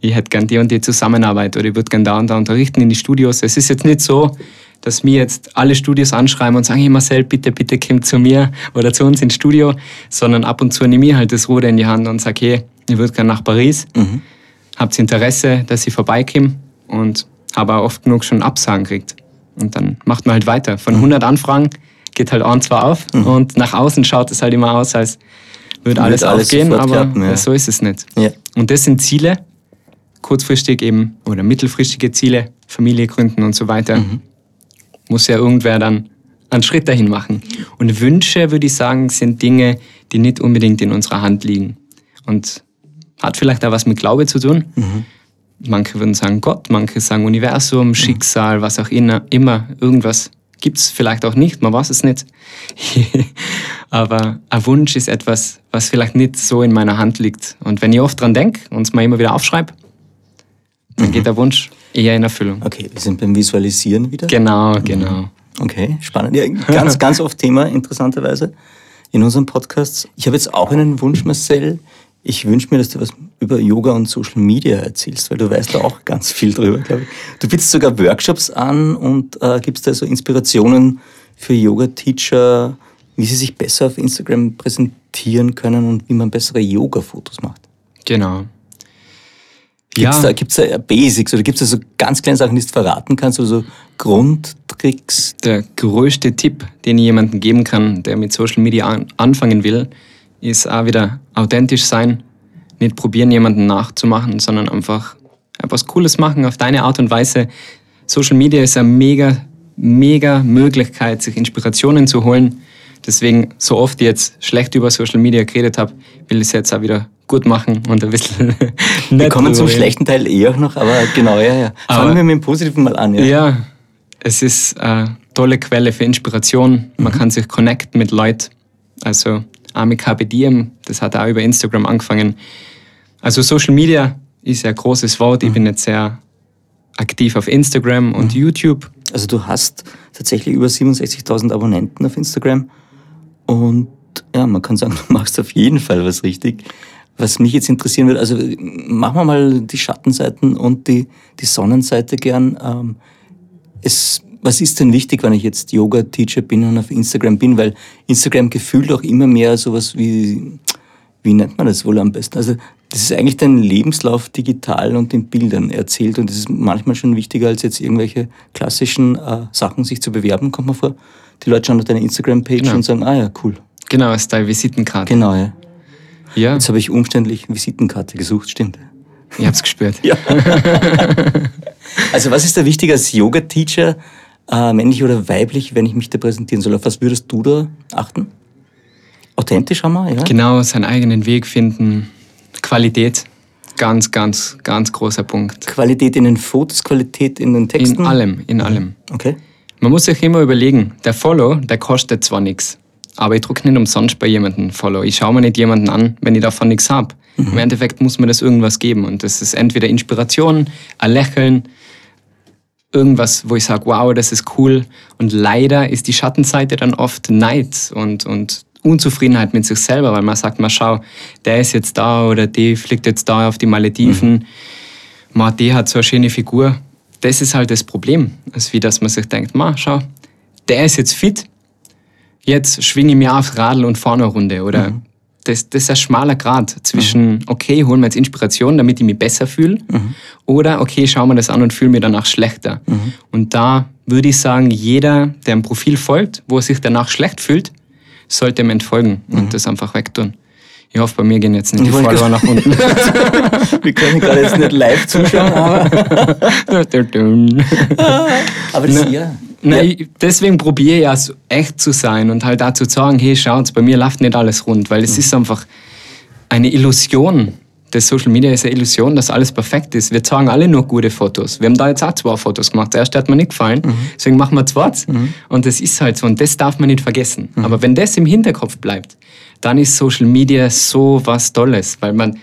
ich hätte gern die und die Zusammenarbeit oder ich würde gern da und da unterrichten in die Studios. Es ist jetzt nicht so, dass mir jetzt alle Studios anschreiben und sagen, hey Marcel, bitte, bitte komm zu mir oder zu uns ins Studio, sondern ab und zu nehme ich halt das Ruder in die Hand und sage, hey, ich würde gern nach Paris. Habt ihr Interesse, dass ich vorbeikomme? Und habe auch oft genug schon Absagen gekriegt. Und dann macht man halt weiter. Von 100 Anfragen geht halt ein, zwei auf und nach außen schaut es halt immer aus, als würde alles, alles aufgehen, aber klappen, ja. so ist es nicht. Ja. Und das sind Ziele, kurzfristig eben oder mittelfristige Ziele, Familie gründen und so weiter. Mhm. Muss ja irgendwer dann einen Schritt dahin machen. Und Wünsche, würde ich sagen, sind Dinge, die nicht unbedingt in unserer Hand liegen. Und hat vielleicht auch was mit Glaube zu tun. Mhm. Manche würden sagen Gott, manche sagen Universum, Schicksal, was auch immer irgendwas gibt es vielleicht auch nicht, man weiß es nicht. <laughs> Aber ein Wunsch ist etwas, was vielleicht nicht so in meiner Hand liegt. Und wenn ich oft dran denke und es mir immer wieder aufschreibe, dann geht der Wunsch eher in Erfüllung. Okay, wir sind beim Visualisieren wieder. Genau, genau. Okay, spannend. Ja, ganz, ganz oft Thema, interessanterweise, in unserem Podcast. Ich habe jetzt auch einen Wunsch, Marcel. Ich wünsche mir, dass du was über Yoga und Social Media erzählst, weil du weißt da auch ganz viel drüber, glaube ich. Du bietest sogar Workshops an und äh, gibst da so Inspirationen für Yoga-Teacher, wie sie sich besser auf Instagram präsentieren können und wie man bessere Yoga-Fotos macht. Genau. Gibt's Ja. da, gibt's da Basics oder gibt es da so ganz kleine Sachen, die du verraten kannst, oder so Grundtricks? Der größte Tipp, den ich jemandem geben kann, der mit Social Media an anfangen will, ist auch wieder authentisch sein. Nicht probieren, jemanden nachzumachen, sondern einfach etwas Cooles machen auf deine Art und Weise. Social Media ist eine mega, mega Möglichkeit, sich Inspirationen zu holen. Deswegen, so oft ich jetzt schlecht über Social Media geredet habe, will ich es jetzt auch wieder gut machen und ein bisschen <laughs> Wir kommen zum reden. schlechten Teil eh auch noch, aber genau, ja, ja. Fangen Aber- wir mit dem Positiven mal an. Ja. Ja, es ist eine tolle Quelle für Inspiration. Man kann sich connecten mit Leuten. Also Ami Diem, das hat auch über Instagram angefangen. Also Social Media ist ja ein großes Wort. Ich bin jetzt sehr aktiv auf Instagram und YouTube. Also du hast tatsächlich über 67.000 Abonnenten auf Instagram und ja, man kann sagen, <laughs> du machst auf jeden Fall was richtig. Was mich jetzt interessieren würde, also machen wir mal die Schattenseiten und die, die Sonnenseite gern. Ähm, es, was ist denn wichtig, wenn ich jetzt Yoga-Teacher bin und auf Instagram bin? Weil Instagram gefühlt auch immer mehr sowas wie, wie nennt man das wohl am besten? Also das ist eigentlich dein Lebenslauf digital und in Bildern erzählt und das ist manchmal schon wichtiger als jetzt irgendwelche klassischen äh, Sachen sich zu bewerben, kommt mir vor. Die Leute schauen auf deine Instagram-Page Genau. und sagen, ah ja, cool. Genau, ist deine Visitenkarte. Genau, ja. Ja, Jetzt habe ich umständlich Visitenkarte gesucht, stimmt. ich hab's gespürt. <laughs> Ja. also was ist da wichtig als Yoga-Teacher, äh, männlich oder weiblich, wenn ich mich da präsentieren soll? Auf was würdest du da achten? Authentisch haben wir, ja? Genau, seinen eigenen Weg finden. Qualität, ganz, ganz, ganz großer Punkt. Qualität in den Fotos, Qualität in den Texten? In allem, in allem. Okay. Man muss sich immer überlegen, der Follow, der kostet zwar nichts, aber ich drücke nicht umsonst bei jemandem Follow. Ich schaue mir nicht jemanden an, wenn ich davon nichts habe. Im Endeffekt muss mir das irgendwas geben. Und das ist entweder Inspiration, ein Lächeln, irgendwas, wo ich sage, wow, das ist cool. Und leider ist die Schattenseite dann oft Neid und, und Unzufriedenheit mit sich selber, weil man sagt, mal schau, der ist jetzt da oder die fliegt jetzt da auf die Malediven. Ma, die hat so eine schöne Figur. Das ist halt das Problem. Also wie dass man sich denkt, ma, schau, der ist jetzt fit, jetzt schwinge ich mir aufs Radl und fahre eine Runde. Oder das, das ist ein schmaler Grad zwischen, okay, holen wir jetzt Inspiration, damit ich mich besser fühle, oder okay, schauen wir das an und fühle mich danach schlechter. Und da würde ich sagen, jeder, der ein Profil folgt, wo er sich danach schlecht fühlt, sollte ihm entfolgen und das einfach wegtun. Ich hoffe, bei mir gehen jetzt nicht die Ich Follower nach unten. <laughs> Wir können gerade jetzt nicht live zuschauen, aber, <laughs> aber das, ja, Nein, ja. deswegen probiere ich ja so echt zu sein und halt dazu zu sagen, hey, schaut, bei mir läuft nicht alles rund, weil es mhm. ist einfach eine Illusion. Das Social Media ist eine Illusion, dass alles perfekt ist. Wir zeigen alle nur gute Fotos. Wir haben da jetzt auch zwei Fotos gemacht. Der erste hat mir nicht gefallen, mhm. deswegen machen wir zwei. Mhm. Und das ist halt so und das darf man nicht vergessen. Mhm. Aber wenn das im Hinterkopf bleibt, dann ist Social Media so was Tolles, weil man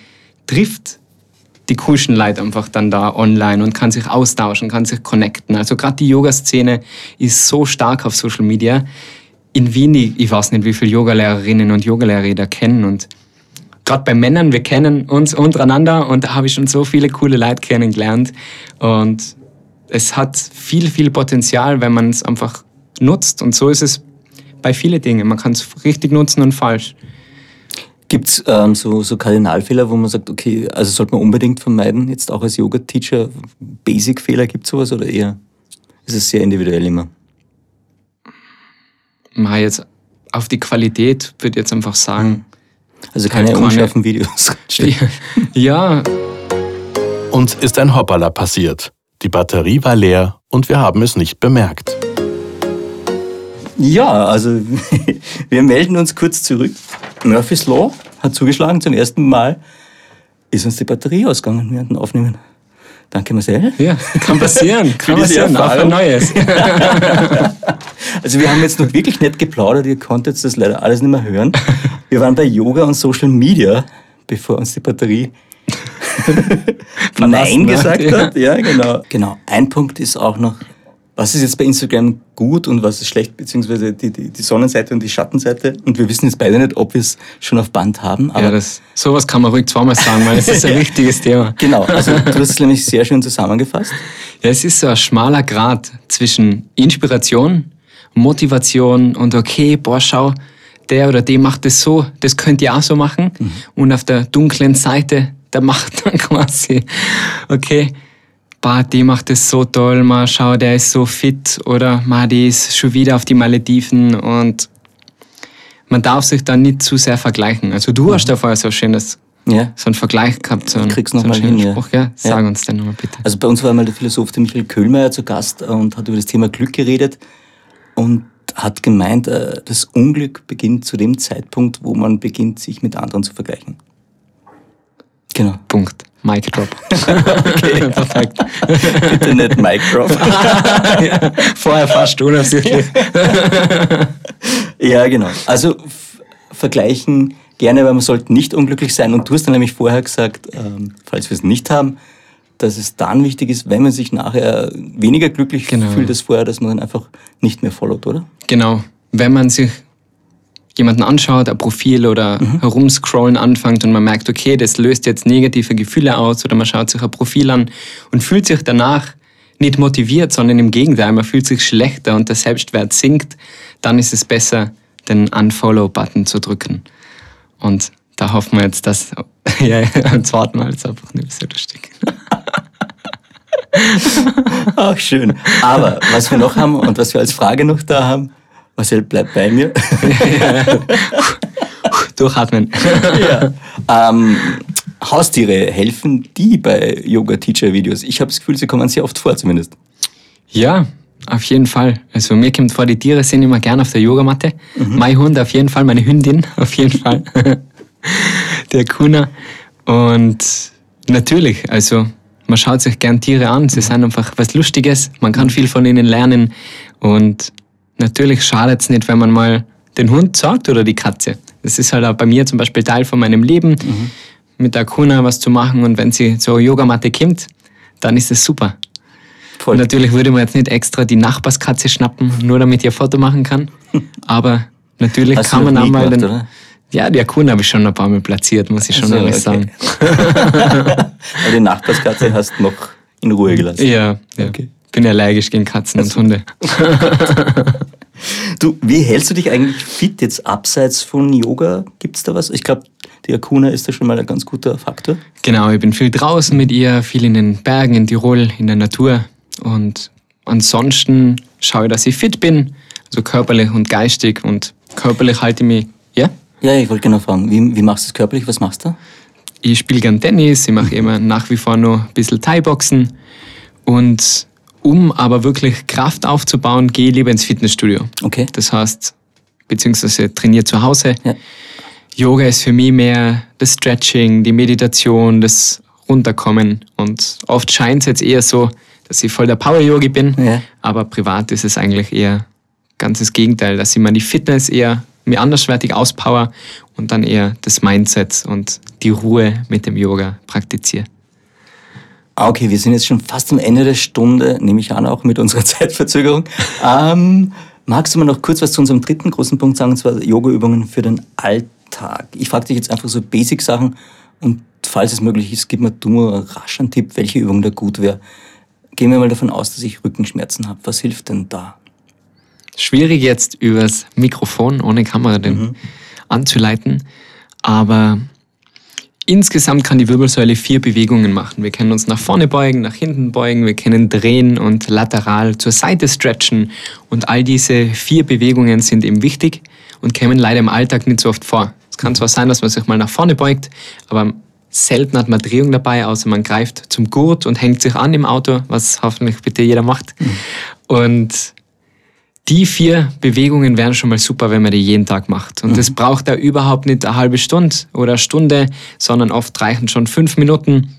trifft die coolsten Leute einfach dann da online und kann sich austauschen, kann sich connecten. Also gerade die Yoga-Szene ist so stark auf Social Media. In Wien, ich weiß nicht, wie viele Yogalehrerinnen und Yogalehrer da kennen und gerade bei Männern, wir kennen uns untereinander und da habe ich schon so viele coole Leute kennengelernt und es hat viel, viel Potenzial, wenn man es einfach nutzt und so ist es bei vielen Dingen. Man kann es richtig nutzen und falsch. Gibt es ähm, so, so Kardinalfehler, wo man sagt, okay, also sollte man unbedingt vermeiden, jetzt auch als Yoga-Teacher? Basic-Fehler gibt es sowas oder eher ist es sehr individuell immer? Mal jetzt auf die Qualität würde ich jetzt einfach sagen. Also keine, keine unscharfen Videos. <laughs> ja. Uns ist ein Hoppala passiert. Die Batterie war leer und wir haben es nicht bemerkt. Ja, also <laughs> wir melden uns kurz zurück. Murphy's Law hat zugeschlagen zum ersten Mal. Ist uns die Batterie ausgegangen während dem Aufnehmen. Danke, Marcel. Ja, kann passieren. <laughs> kann passieren, auch ein Neues. <laughs> also wir haben jetzt noch wirklich nicht geplaudert, ihr konntet das leider alles nicht mehr hören. Wir waren bei Yoga und Social Media, bevor uns die Batterie <laughs> Nein gesagt hat. Ja, genau. Genau. Ein Punkt ist auch noch, was ist jetzt bei Instagram gut und was ist schlecht, beziehungsweise die, die, die Sonnenseite und die Schattenseite. Und wir wissen jetzt beide nicht, ob wir es schon auf Band haben. Aber ja, das, sowas kann man ruhig zweimal sagen, weil es ist ein <laughs> wichtiges Thema. Genau, also <laughs> du hast es nämlich sehr schön zusammengefasst. Ja, es ist so ein schmaler Grad zwischen Inspiration, Motivation und okay, boah, schau, der oder die macht das so, das könnt ihr auch so machen. Mhm. Und auf der dunklen Seite, der macht <laughs> dann quasi, okay, bah, die macht es so toll, mal schau, der ist so fit oder ma, die ist schon wieder auf die Malediven und man darf sich dann nicht zu sehr vergleichen. Also du mhm. hast da vorher so schönes ja. so einen Vergleich gehabt, so einen, Krieg's noch so einen schönen hin, Spruch. Ja. Sag ja. uns den nochmal bitte. Also bei uns war einmal der Philosoph der Michael Köhlmeier zu Gast und hat über das Thema Glück geredet und hat gemeint, äh, das Unglück beginnt zu dem Zeitpunkt, wo man beginnt, sich mit anderen zu vergleichen. Genau. Punkt. Mic Drop. <laughs> okay, perfekt. Bitte nicht Mic Drop. <laughs> ja, vorher fast unabsichtlich. ja, genau. Also vergleichen gerne, weil man sollte nicht unglücklich sein. Und du hast dann nämlich vorher gesagt, ähm, falls wir es nicht haben, dass es dann wichtig ist, wenn man sich nachher weniger glücklich genau. fühlt als vorher, dass man dann einfach nicht mehr followt, oder? Genau. Wenn man sich jemanden anschaut, ein Profil oder mhm. herumscrollen anfängt und man merkt, okay, das löst jetzt negative Gefühle aus oder man schaut sich ein Profil an und fühlt sich danach nicht motiviert, sondern im Gegenteil, man fühlt sich schlechter und der Selbstwert sinkt, dann ist es besser, den Unfollow-Button zu drücken. Und da hoffen wir jetzt, dass <laughs> ja, beim zweiten Mal jetzt einfach nicht so lustig. Ach, schön. Aber was wir noch haben und was wir als Frage noch da haben, Marcel, bleib bei mir. <laughs> Durchatmen. <laughs> ja. Ähm, Haustiere, helfen die bei Yoga-Teacher-Videos? Ich habe das Gefühl, sie kommen sehr oft vor zumindest. Ja, auf jeden Fall. Also mir kommt vor, die Tiere sind immer gern auf der Yogamatte. Mhm. Mein Hund auf jeden Fall, meine Hündin <laughs> auf jeden Fall. der Kuna. Und natürlich, also man schaut sich gern Tiere an. Sie sind einfach was Lustiges. Man kann viel von ihnen lernen. Und natürlich schadet es nicht, wenn man mal den Hund sagt oder die Katze. Das ist halt auch bei mir zum Beispiel Teil von meinem Leben, mhm. mit der Kuna was zu machen und wenn sie zur Yogamatte kommt, dann ist es super. Voll. Und natürlich würde man jetzt nicht extra die Nachbarskatze schnappen, nur damit ein Foto machen kann. <laughs> Aber natürlich Hast kann man auch mal den. Oder? Ja, die Akuna habe ich schon ein paar Mal platziert, muss ich schon also, ehrlich okay. sagen. <laughs> Aber die Nachbarskatze hast du noch in Ruhe gelassen. Ja, ja. Okay bin allergisch gegen Katzen also, und Hunde. <laughs> du, wie hältst du dich eigentlich fit jetzt abseits von Yoga? Gibt es da was? Ich glaube, die Akuna ist da schon mal ein ganz guter Faktor. Genau, ich bin viel draußen mit ihr, viel in den Bergen, in Tirol, in der Natur. Und ansonsten schaue ich, dass ich fit bin, also körperlich und geistig. Und körperlich halte ich mich, ja? Ja, ich wollte genau fragen, wie, wie machst du es körperlich? Was machst du? Ich spiele gern Tennis, ich mache immer nach wie vor noch ein bisschen Thai-Boxen und Um aber wirklich Kraft aufzubauen, gehe ich lieber ins Fitnessstudio. Okay. Das heißt, beziehungsweise trainiere zu Hause. Ja. Yoga ist für mich mehr das Stretching, die Meditation, das Runterkommen. Und oft scheint es jetzt eher so, dass ich voll der Power-Yogi bin, Ja. aber privat ist es eigentlich eher ganz das Gegenteil, dass ich mir die Fitness eher mir anderswertig auspower und dann eher das Mindset und die Ruhe mit dem Yoga praktiziere. Ah, Okay, wir sind jetzt schon fast am Ende der Stunde, nehme ich an, auch mit unserer <laughs> Zeitverzögerung. Ähm, magst du mal noch kurz was zu unserem dritten großen Punkt sagen, und zwar Yoga-Übungen für den Alltag? Ich frage dich jetzt einfach so Basic-Sachen und falls es möglich ist, gib mir du nur rasch einen Tipp, welche Übung da gut wäre. Gehen wir mal davon aus, dass ich Rückenschmerzen habe. Was hilft denn da? Schwierig jetzt übers Mikrofon ohne Kamera den anzuleiten, aber insgesamt kann die Wirbelsäule vier Bewegungen machen. Wir können uns nach vorne beugen, nach hinten beugen, wir können drehen und lateral zur Seite stretchen und all diese vier Bewegungen sind eben wichtig und kämen leider im Alltag nicht so oft vor. Es kann zwar sein, dass man sich mal nach vorne beugt, aber selten hat man Drehung dabei, außer man greift zum Gurt und hängt sich an im Auto, was hoffentlich bitte jeder macht. Und die vier Bewegungen wären schon mal super, wenn man die jeden Tag macht. Und das braucht da überhaupt nicht eine halbe Stunde oder eine Stunde, sondern oft reichen schon fünf Minuten.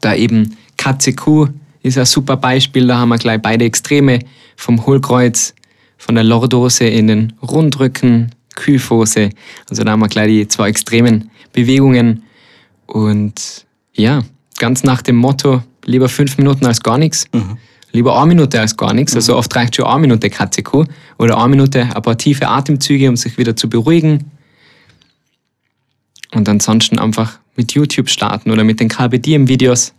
Da eben KCQ ist ein super Beispiel, da haben wir gleich beide Extreme vom Hohlkreuz, von der Lordose in den Rundrücken, Kyphose. Also da haben wir gleich die zwei extremen Bewegungen. Und ja, ganz nach dem Motto, lieber fünf Minuten als gar nichts. Lieber eine Minute als gar nichts. Also oft reicht schon eine Minute KCQ oder eine Minute ein paar tiefe Atemzüge, um sich wieder zu beruhigen. Und ansonsten einfach mit YouTube starten oder mit den KBDM-Videos.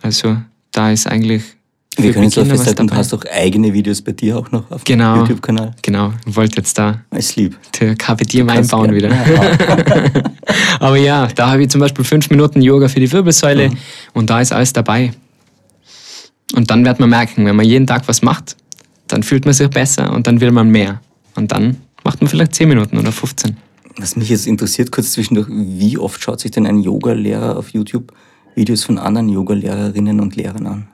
Also da ist eigentlich. Wir können jetzt auch festhalten, du hast auch eigene Videos bei dir auch noch auf dem Genau. YouTube-Kanal. Genau, ich wollte jetzt da lieb. KPDM Kannst einbauen wieder. <laughs> Aber ja, da habe ich zum Beispiel fünf Minuten Yoga für die Wirbelsäule und da ist alles dabei. Und dann wird man merken, wenn man jeden Tag was macht, dann fühlt man sich besser und dann will man mehr. Und dann macht man vielleicht 10 Minuten oder 15. Was mich jetzt interessiert, kurz zwischendurch, wie oft schaut sich denn ein Yoga-Lehrer auf YouTube Videos von anderen Yoga-Lehrerinnen und Lehrern an?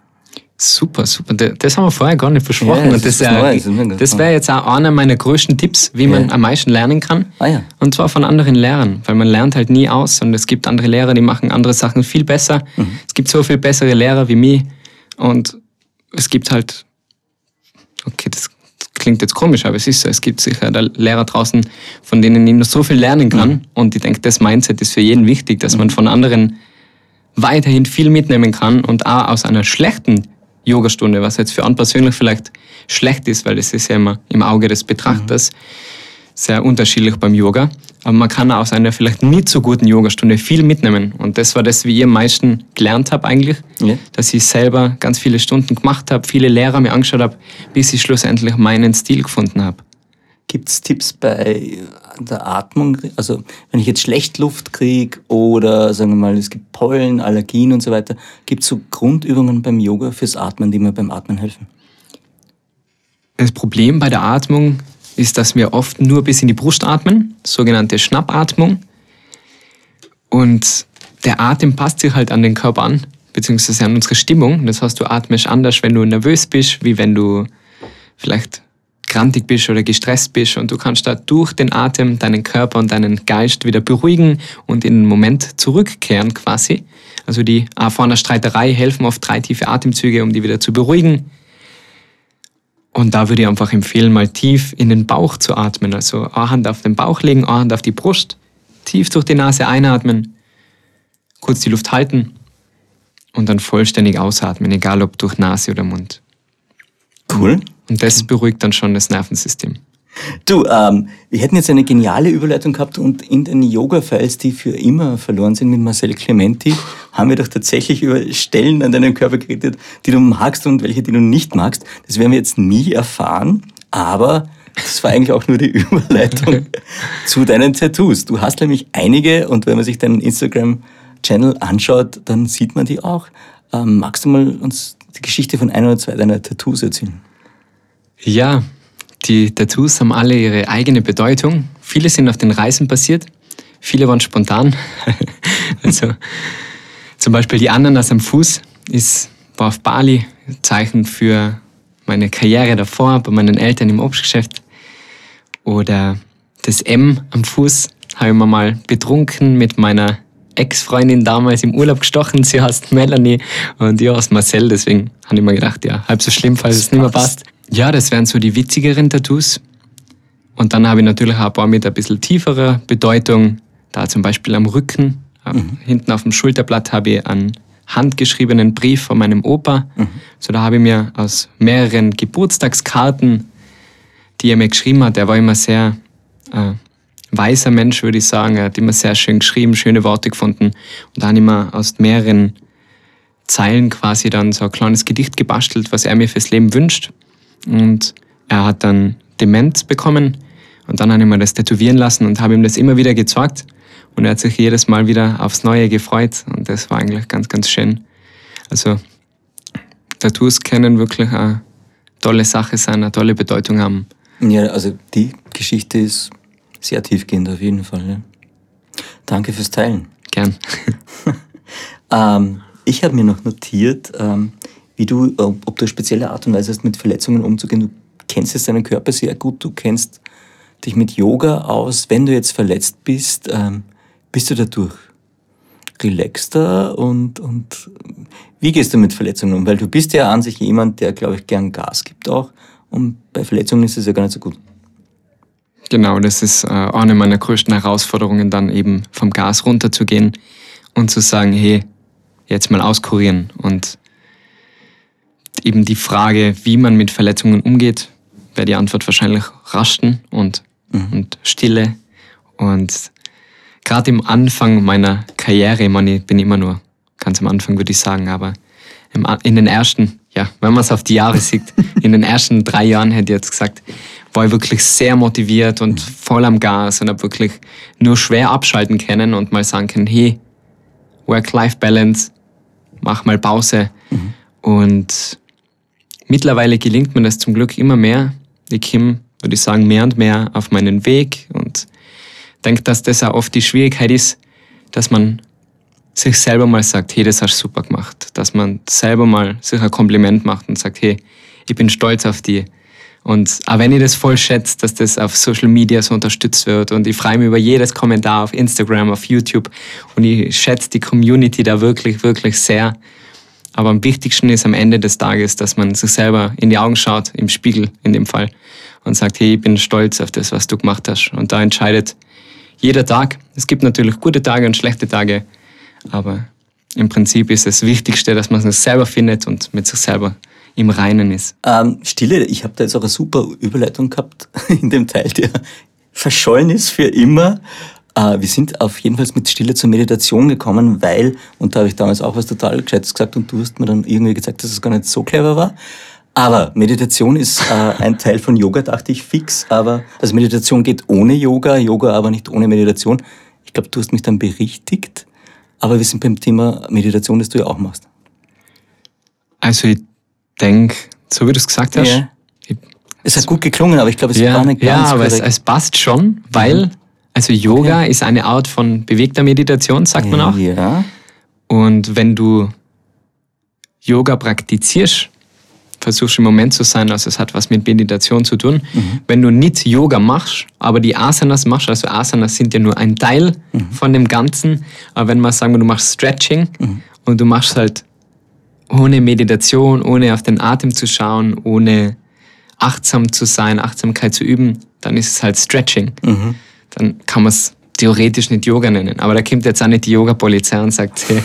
Super, super. Das haben wir vorher gar nicht besprochen. Ja, das das, das das wäre jetzt auch einer meiner größten Tipps, wie man Ja. am meisten lernen kann. Ah ja. Und zwar von anderen Lehrern, weil man lernt halt nie aus und es gibt andere Lehrer, die machen andere Sachen viel besser. Mhm. Es gibt so viel bessere Lehrer wie mich und es gibt halt, okay, das klingt jetzt komisch, aber es ist so, es gibt sicher da Lehrer draußen, von denen ich noch so viel lernen kann. Mhm. und ich denke, das Mindset ist für jeden wichtig, dass man von anderen weiterhin viel mitnehmen kann und auch aus einer schlechten Yogastunde, was jetzt für einen persönlich vielleicht schlecht ist, weil das ist ja immer im Auge des Betrachters sehr unterschiedlich beim Yoga. Aber man kann aus einer vielleicht nicht so guten Yogastunde viel mitnehmen. Und das war das, wie ich am meisten gelernt habe eigentlich, Ja. dass ich selber ganz viele Stunden gemacht habe, viele Lehrer mir angeschaut habe, bis ich schlussendlich meinen Stil gefunden habe. Gibt es Tipps bei der Atmung? Also wenn ich jetzt schlecht Luft kriege oder sagen wir mal, es gibt Pollen, Allergien und so weiter, gibt es so Grundübungen beim Yoga fürs Atmen, die mir beim Atmen helfen? Das Problem bei der Atmung ist, dass wir oft nur bis in die Brust atmen, sogenannte Schnappatmung. Und der Atem passt sich halt an den Körper an, beziehungsweise an unsere Stimmung. Das heißt, du atmest anders, wenn du nervös bist, wie wenn du vielleicht grantig bist oder gestresst bist. Und du kannst da durch den Atem deinen Körper und deinen Geist wieder beruhigen und in den Moment zurückkehren quasi. Also die vor einer Streiterei helfen oft drei tiefe Atemzüge, um die wieder zu beruhigen. Und da würde ich einfach empfehlen, mal tief in den Bauch zu atmen. Also eine Hand auf den Bauch legen, eine Hand auf die Brust, tief durch die Nase einatmen, kurz die Luft halten und dann vollständig ausatmen, egal ob durch Nase oder Mund. Cool. Und das beruhigt dann schon das Nervensystem. Du, ähm, wir hätten jetzt eine geniale Überleitung gehabt und in den Yoga-Files, die für immer verloren sind mit Marcel Clementi, haben wir doch tatsächlich über Stellen an deinem Körper geredet, die du magst und welche, die du nicht magst. Das werden wir jetzt nie erfahren, aber das war eigentlich auch nur die <laughs> Überleitung zu deinen Tattoos. Du hast nämlich einige und wenn man sich deinen Instagram-Channel anschaut, dann sieht man die auch. Ähm, magst du mal uns die Geschichte von ein oder zwei deiner Tattoos erzählen? Ja, die Tattoos haben alle ihre eigene Bedeutung. Viele sind auf den Reisen passiert, viele waren spontan. <laughs> also zum Beispiel die Ananas am Fuß ist war auf Bali, Zeichen für meine Karriere davor, bei meinen Eltern im Obstgeschäft. Oder das M am Fuß habe ich mir mal betrunken mit meiner Ex-Freundin damals im Urlaub gestochen. Sie heißt Melanie und ich heißt Marcel. Deswegen habe ich mir gedacht, ja, halb so schlimm, falls es nicht mehr passt. Ja, das wären so die witzigeren Tattoos. Und dann habe ich natürlich auch ein paar mit ein bisschen tieferer Bedeutung. Da zum Beispiel am Rücken, mhm. hinten auf dem Schulterblatt habe ich einen handgeschriebenen Brief von meinem Opa. Mhm. So da habe ich mir aus mehreren Geburtstagskarten, die er mir geschrieben hat, er war immer sehr äh, weiser Mensch, würde ich sagen. Er hat immer sehr schön geschrieben, schöne Worte gefunden. Und dann immer aus mehreren Zeilen quasi dann so ein kleines Gedicht gebastelt, was er mir fürs Leben wünscht. Und er hat dann Demenz bekommen. Und dann habe ich mir das tätowieren lassen und habe ihm das immer wieder gezeigt. Und er hat sich jedes Mal wieder aufs Neue gefreut. Und das war eigentlich ganz, ganz schön. Also Tattoos können wirklich eine tolle Sache sein, eine tolle Bedeutung haben. Ja, also die Geschichte ist sehr tiefgehend auf jeden Fall. Ja. Danke fürs Teilen. Gern. <laughs> ähm, ich habe mir noch notiert, ähm, wie du, ob, ob du eine spezielle Art und Weise hast, mit Verletzungen umzugehen. Du kennst jetzt deinen Körper sehr gut, du kennst dich mit Yoga aus. Wenn du jetzt verletzt bist, ähm, bist du dadurch relaxter und, und wie gehst du mit Verletzungen um? Weil du bist ja an sich jemand, der, glaube ich, gern Gas gibt auch. Und bei Verletzungen ist es ja gar nicht so gut. Genau, das ist äh, eine meiner größten Herausforderungen, dann eben vom Gas runterzugehen und zu sagen, hey, jetzt mal auskurieren. Und eben die Frage, wie man mit Verletzungen umgeht, wäre die Antwort wahrscheinlich Rasten und, mhm. und Stille. Und gerade im Anfang meiner Karriere, ich meine, ich bin immer nur ganz am Anfang, würde ich sagen, aber in den ersten, ja, wenn man es auf die Jahre <laughs> sieht, in den ersten drei Jahren hätte ich jetzt gesagt, war ich wirklich sehr motiviert und voll am Gas und habe wirklich nur schwer abschalten können und mal sagen können, hey, Work-Life-Balance, mach mal Pause. Mhm. Und mittlerweile gelingt mir das zum Glück immer mehr. Ich komme, würde ich sagen, mehr und mehr auf meinen Weg und denke, dass das auch oft die Schwierigkeit ist, dass man sich selber mal sagt, hey, das hast du super gemacht. Dass man selber mal sich ein Kompliment macht und sagt, hey, ich bin stolz auf die. Und auch wenn ich das voll schätze, dass das auf Social Media so unterstützt wird und ich freue mich über jedes Kommentar auf Instagram, auf YouTube und ich schätze die Community da wirklich, wirklich sehr. Aber am wichtigsten ist am Ende des Tages, dass man sich selber in die Augen schaut, im Spiegel in dem Fall, und sagt, hey, ich bin stolz auf das, was du gemacht hast. Und da entscheidet jeder Tag. Es gibt natürlich gute Tage und schlechte Tage, aber im Prinzip ist das Wichtigste, dass man es selber findet und mit sich selber im Reinen ist. Ähm, Stille, ich habe da jetzt auch eine super Überleitung gehabt <laughs> in dem Teil, der verschollen ist für immer. Äh, wir sind auf jeden Fall mit Stille zur Meditation gekommen, weil, und da habe ich damals auch was total Gescheites gesagt und du hast mir dann irgendwie gesagt, dass es gar nicht so clever war. Aber Meditation ist äh, ein Teil von Yoga, dachte ich fix. Aber also Meditation geht ohne Yoga, Yoga aber nicht ohne Meditation. Ich glaube, du hast mich dann berichtigt. Aber wir sind beim Thema Meditation, das du ja auch machst. Also ich denke, so wie du es gesagt hast. Ja. es hat gut geklungen, aber ich glaube, es ja, war nicht ganz Ja, aber es, es, passt schon, weil, mhm. Also Yoga okay. ist eine Art von bewegter Meditation, sagt man auch. Ja. Und wenn du Yoga praktizierst, versuchst im Moment zu sein, also es hat was mit Meditation zu tun. Mhm. Wenn du nicht Yoga machst, aber die Asanas machst, also Asanas sind ja nur ein Teil mhm. von dem Ganzen, aber wenn man sagen wir, du machst Stretching mhm. und du machst halt ohne Meditation, ohne auf den Atem zu schauen, ohne achtsam zu sein, Achtsamkeit zu üben, dann ist es halt Stretching. Mhm. Dann kann man es theoretisch nicht Yoga nennen. Aber da kommt jetzt auch nicht die Yoga-Polizei und sagt, hey,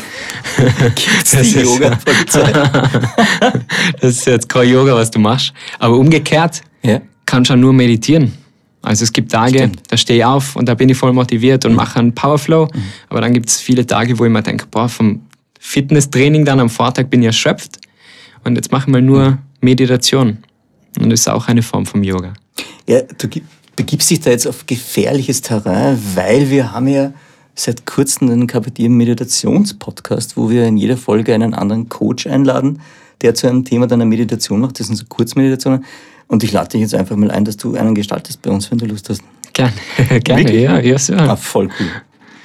<laughs> Gibt's die Yoga-Polizei? <laughs> das ist jetzt kein Yoga, was du machst. Aber umgekehrt ja. kannst du auch nur meditieren. Also es gibt Tage, Stimmt. da stehe ich auf und da bin ich voll motiviert und mhm. mache einen Powerflow. Mhm. Aber dann gibt es viele Tage, wo ich mir denke, boah, vom Fitnesstraining dann am Vortag bin ich erschöpft und jetzt mache ich mal nur Meditation. Und das ist auch eine Form vom Yoga. Ja, du begibst dich da jetzt auf gefährliches Terrain, weil wir haben ja seit kurzem einen Kapitieren Meditationspodcast, wo wir in jeder Folge einen anderen Coach einladen, der zu einem Thema deiner Meditation macht. Das sind so Kurzmeditationen. Und ich lade dich jetzt einfach mal ein, dass du einen gestaltest bei uns, wenn du Lust hast. Gerne, <laughs> gerne, ja, ja, so. Ah, voll cool.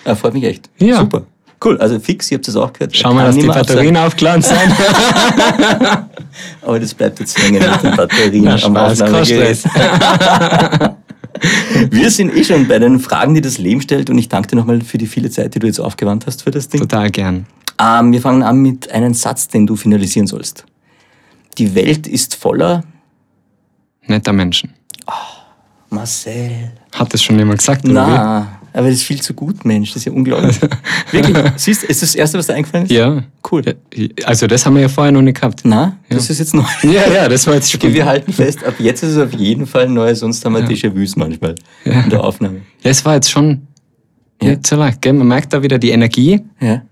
Ah, freut mich echt. Ja. Super. Cool, also fix, ihr habt es auch gehört. Wir, Kann dass die Batterien aufgeladen sind. <laughs> Aber das bleibt jetzt hängen mit den Batterien Na, am Spaß, Aufnahmegerät. <laughs> <laughs> Wir sind eh schon bei den Fragen, die das Leben stellt und ich danke dir nochmal für die viele Zeit, die du jetzt aufgewandt hast für das Ding. Total gern. Ähm, wir fangen an mit einem Satz, den du finalisieren sollst. Die Welt ist voller Netter Menschen. Marcel. Hat das schon jemand gesagt? oder Na, aber das ist viel zu gut, Mensch. Das ist ja unglaublich. <laughs> Wirklich, siehst du, ist das das Erste, was dir eingefallen ist? Ja. Cool. Also das haben wir ja vorher noch nicht gehabt. Na, das ist jetzt neu. Ja, ja, das war jetzt <laughs> Okay, wir halten fest, ab jetzt ist es auf jeden Fall neu, sonst haben wir Déjà-vus manchmal Ja. in der Aufnahme. Ja, es war jetzt schon Ja. nicht so leicht. Gell? Man merkt da wieder die Energie. Ja.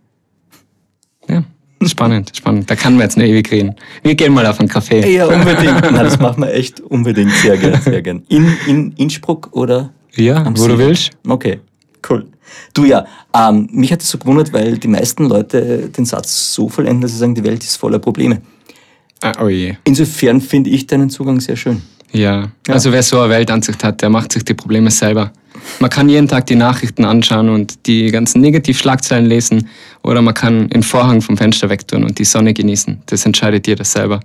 Ja, spannend, spannend. Da kann man jetzt noch ewig reden. Wir gehen mal auf einen Kaffee. Ja, unbedingt. <laughs> Na, das machen wir echt unbedingt. Sehr gern, sehr gern. In, in Innsbruck oder? Ja, Am wo du See. willst. Okay, cool. Du ja, ähm, mich hat es so gewundert, weil die meisten Leute den Satz so vollenden, dass sie sagen, die Welt ist voller Probleme. Ah, oh je. Insofern finde ich deinen Zugang sehr schön. Ja. also wer so eine Weltansicht hat, der macht sich die Probleme selber. Man kann jeden Tag die Nachrichten anschauen und die ganzen Negativschlagzeilen lesen oder man kann den Vorhang vom Fenster wegtun und die Sonne genießen. Das entscheidet jeder selber.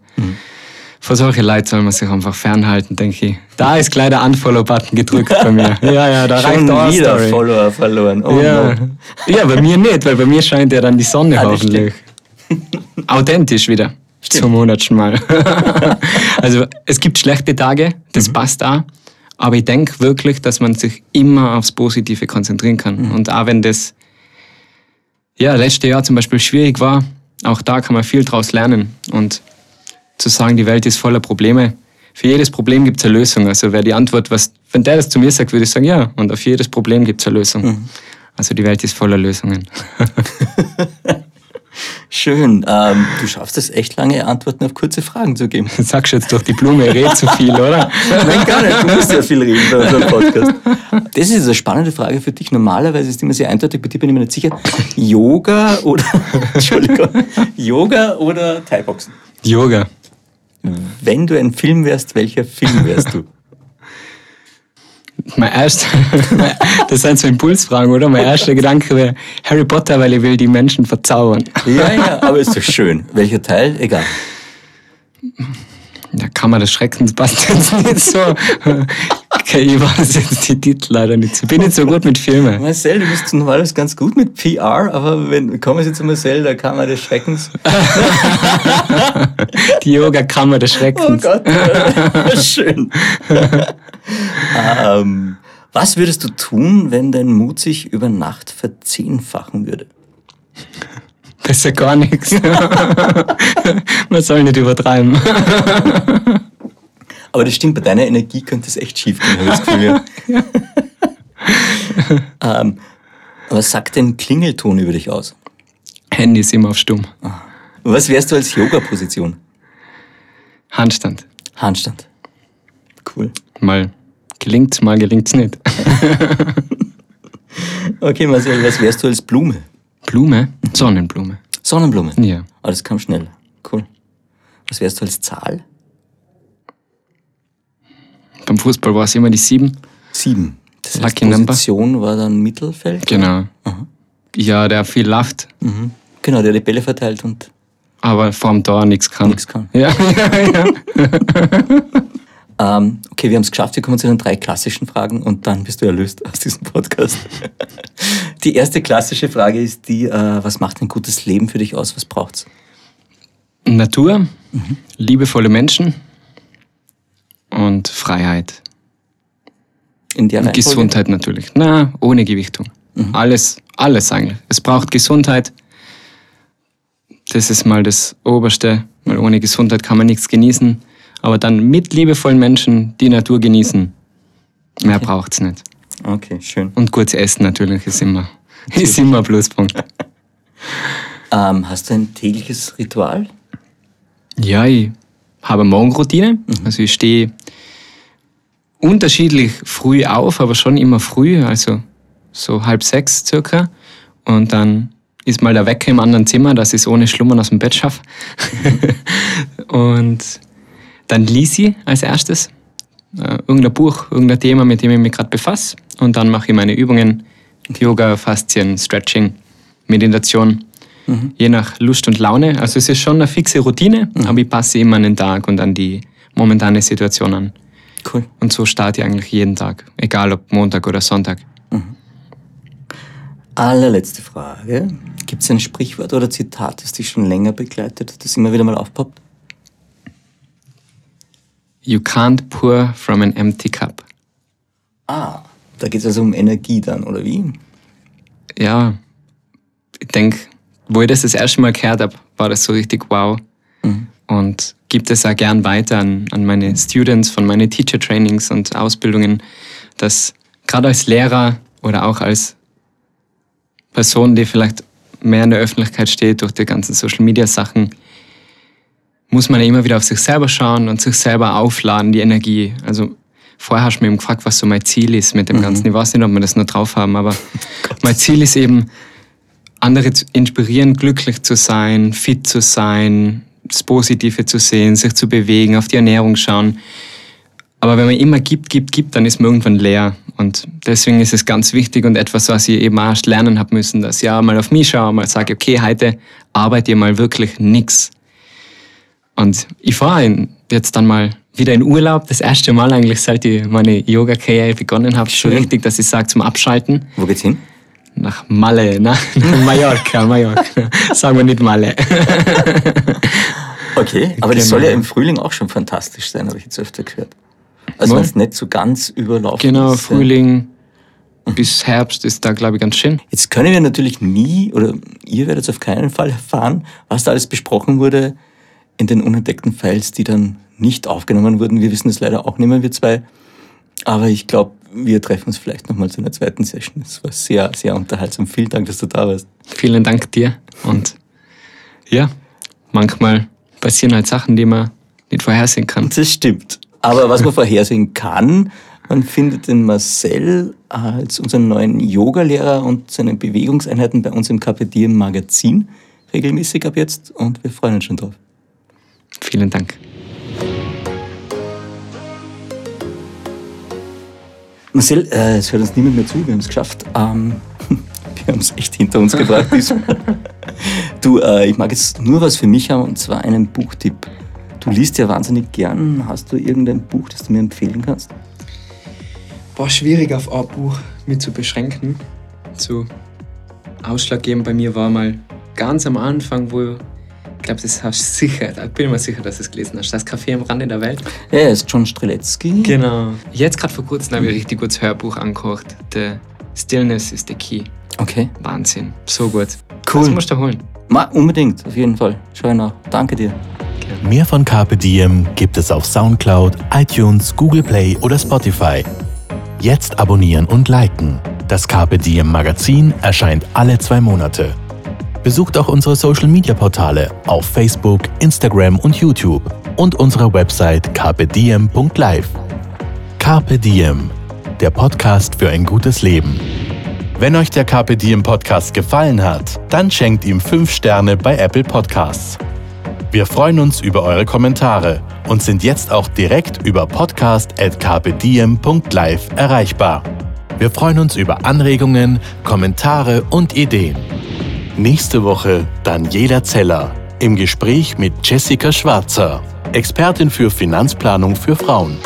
Vor solche Leute soll man sich einfach fernhalten, denke ich. Da ist gleich der Unfollow-Button gedrückt bei mir. <laughs> Ja, ja, da reicht Schon auch eine wieder Story. Follower verloren. Oh Ja. no. ja, bei mir nicht, weil bei mir scheint ja dann die Sonne Ah, hoffentlich. <laughs> Authentisch wieder. Zum hundertsten Mal. <laughs> also es gibt schlechte Tage, das passt auch. Aber ich denke wirklich, dass man sich immer aufs Positive konzentrieren kann. Und auch wenn das ja, letztes Jahr zum Beispiel schwierig war, auch da kann man viel draus lernen. Und zu sagen, die Welt ist voller Probleme. Für jedes Problem gibt es eine Lösung. Also wäre die Antwort, was, wenn der das zu mir sagt, würde ich sagen, ja. Und auf jedes Problem gibt es eine Lösung. Also die Welt ist voller Lösungen. <laughs> Schön. Ähm, du schaffst es echt lange, Antworten auf kurze Fragen zu geben. <laughs> Sagst du jetzt durch die Blume, red zu viel, oder? Nein, gar nicht. Du musst ja viel reden bei unserem <laughs> Podcast. Das ist eine spannende Frage für dich. Normalerweise ist immer sehr eindeutig, bei dir bin ich mir nicht sicher. Yoga oder, Entschuldigung, Yoga oder Thai-Boxen? Yoga. Wenn du ein Film wärst, welcher Film wärst du? <laughs> Mein erster, <laughs> das sind so Impulsfragen, oder? Mein erster Gedanke wäre Harry Potter, weil ich will die Menschen verzaubern. Ja, ja, aber ist doch schön. Welcher Teil? Egal. Da kann man des Schreckens passt <laughs> jetzt nicht so. Okay, ich weiß jetzt die Titel leider nicht. Ich bin nicht so gut mit Filmen. Marcel, du bist normalerweise ganz gut mit PR, aber wenn, kommen Sie zu Marcel, da kann man des Schreckens. <laughs> Die Yoga-Kammer des Oh Schreckens. Gott, <laughs> schön. ähm, was würdest du tun, wenn dein Mut sich über Nacht verzehnfachen würde? Besser gar nichts. <laughs> Man soll nicht übertreiben. Aber das stimmt, bei deiner Energie könnte es echt schief gehen, habe ich das Gefühl. Ja. <laughs> ähm, was sagt denn Klingelton über dich aus? Handy ist immer auf Stumm. Was wärst du als Yoga-Position? Handstand. Handstand. Cool. Mal gelingt's, mal gelingt's nicht. <laughs> Okay, Marcel, was wärst du als Blume? Blume? Sonnenblume. Sonnenblume. Ja. Ah, das kam schnell. Cool. Was wärst du als Zahl? Beim Fußball war es immer die sieben. Sieben. Das heißt, Lucky number. Position war dann Mittelfeld? Genau. Ja, der viel lacht, Mhm. Genau, der die Bälle verteilt und aber vorm Tor nichts kann. nichts kann. Ja, ja, <laughs> ja. Ähm, okay, wir haben es geschafft. Wir kommen zu den drei klassischen Fragen und dann bist du erlöst aus diesem Podcast. <laughs> die erste klassische Frage ist die, äh, was macht ein gutes Leben für dich aus? Was braucht's? Natur, liebevolle Menschen und Freiheit. In der Und? Gesundheit natürlich. Na, ohne Gewichtung. Alles, alles eigentlich. Es braucht Gesundheit. Das ist mal das Oberste, weil ohne Gesundheit kann man nichts genießen. Aber dann mit liebevollen Menschen die Natur genießen. Mehr braucht's nicht. Okay, schön. Und kurz essen natürlich ist immer, <laughs> ist immer Pluspunkt. Ähm, hast du ein tägliches Ritual? Ja, ich habe eine Morgenroutine. Also ich stehe unterschiedlich früh auf, aber schon immer früh, also so halb sechs circa. Und dann ist mal der Wecker im anderen Zimmer, dass ich es ohne Schlummern aus dem Bett schaffe. <laughs> und dann ich als erstes äh, irgendein Buch, irgendein Thema, mit dem ich mich gerade befasse. Und dann mache ich meine Übungen, Yoga, Faszien, Stretching. Meditation, mhm. je nach Lust und Laune. Also es ist schon eine fixe Routine, mhm. aber ich passe immer an den Tag und an die momentane Situation an. Cool. Und so starte ich eigentlich jeden Tag, egal ob Montag oder Sonntag. Mhm. Allerletzte Frage. Gibt es ein Sprichwort oder Zitat, das dich schon länger begleitet, das immer wieder mal aufpoppt? You can't pour from an empty cup. Ah, da geht es also um Energie dann, oder wie? Ja, ich denke, wo ich das das erste Mal gehört habe, war das so richtig wow. Mhm. Und gibt es auch gern weiter an, an meine Students von meinen Teacher Trainings und Ausbildungen, dass gerade als Lehrer oder auch als Person, die vielleicht mehr in der Öffentlichkeit steht durch die ganzen Social Media Sachen, muss man ja immer wieder auf sich selber schauen und sich selber aufladen, die Energie. Also vorher hast du mich eben gefragt, was so mein Ziel ist mit dem mhm. Ganzen. Ich weiß nicht, ob wir das nur drauf haben, aber <laughs> mein Ziel ist eben, andere zu inspirieren, glücklich zu sein, fit zu sein, das Positive zu sehen, sich zu bewegen, auf die Ernährung schauen. Aber wenn man immer gibt, gibt, gibt, dann ist man irgendwann leer. Und deswegen ist es ganz wichtig und etwas, was ich eben auch erst lernen habe müssen, dass ich auch mal auf mich schaue, mal sage, okay, heute arbeite ich mal wirklich nichts. Und ich fahre jetzt dann mal wieder in Urlaub, das erste Mal eigentlich, seit ich meine Yoga-Karriere begonnen habe, schon richtig, dass ich sage, zum Abschalten. Wo geht's hin? Nach Malle, nach, <laughs> nach Mallorca, Mallorca. Sagen wir nicht Malle. <laughs> okay, aber das soll ja im Frühling auch schon fantastisch sein, habe ich jetzt öfter gehört. Also wenn es nicht so ganz überlaufen genau, ist. Genau, Frühling ja. bis Herbst ist da, glaube ich, ganz schön. Jetzt können wir natürlich nie, oder ihr werdet es auf keinen Fall erfahren, was da alles besprochen wurde in den unentdeckten Files, die dann nicht aufgenommen wurden. Wir wissen es leider auch nicht mehr, wir zwei. Aber ich glaube, wir treffen uns vielleicht nochmal zu einer zweiten Session. Es war sehr, sehr unterhaltsam. Vielen Dank, dass du da warst. Vielen Dank dir. Und ja, manchmal passieren halt Sachen, die man nicht vorhersehen kann. Das stimmt. Aber was man vorhersehen kann, man findet den Marcel als unseren neuen Yogalehrer und seine Bewegungseinheiten bei uns im KPD Magazin regelmäßig ab jetzt und wir freuen uns schon drauf. Vielen Dank. Marcel, äh, es hört uns niemand mehr zu, wir haben es geschafft. Ähm, <laughs> wir haben es echt hinter uns gebracht <laughs> du, äh, ich mag jetzt nur was für mich haben und zwar einen Buchtipp. Du liest ja wahnsinnig gern. Hast du irgendein Buch, das du mir empfehlen kannst? War schwierig auf ein Buch mit zu beschränken. So ausschlaggebend bei mir war mal ganz am Anfang, wo ich glaube, das hast du sicher, ich bin mir sicher, dass du es gelesen hast. Das Café am Rande der Welt. Ja, er ist John Streletzky. Genau. Jetzt gerade vor kurzem habe ich ein richtig gutes Hörbuch angekocht. The Stillness is the Key. Okay. Wahnsinn. So gut. Cool. Das musst du holen. Ma, unbedingt, auf jeden Fall. Schau nach. Danke dir. Okay. Mehr von Carpe Diem gibt es auf Soundcloud, iTunes, Google Play oder Spotify. Jetzt abonnieren und liken. Das Carpe Diem Magazin erscheint alle zwei Monate. Besucht auch unsere Social Media Portale auf Facebook, Instagram und YouTube und unsere Website carpediem.live. Carpe Diem, der Podcast für ein gutes Leben. Wenn euch der Carpe Diem Podcast gefallen hat, dann schenkt ihm 5 Sterne bei Apple Podcasts. Wir freuen uns über eure Kommentare und sind jetzt auch direkt über podcast.carpediem.live erreichbar. Wir freuen uns über Anregungen, Kommentare und Ideen. Nächste Woche Daniela Zeller im Gespräch mit Jessica Schwarzer, Expertin für Finanzplanung für Frauen.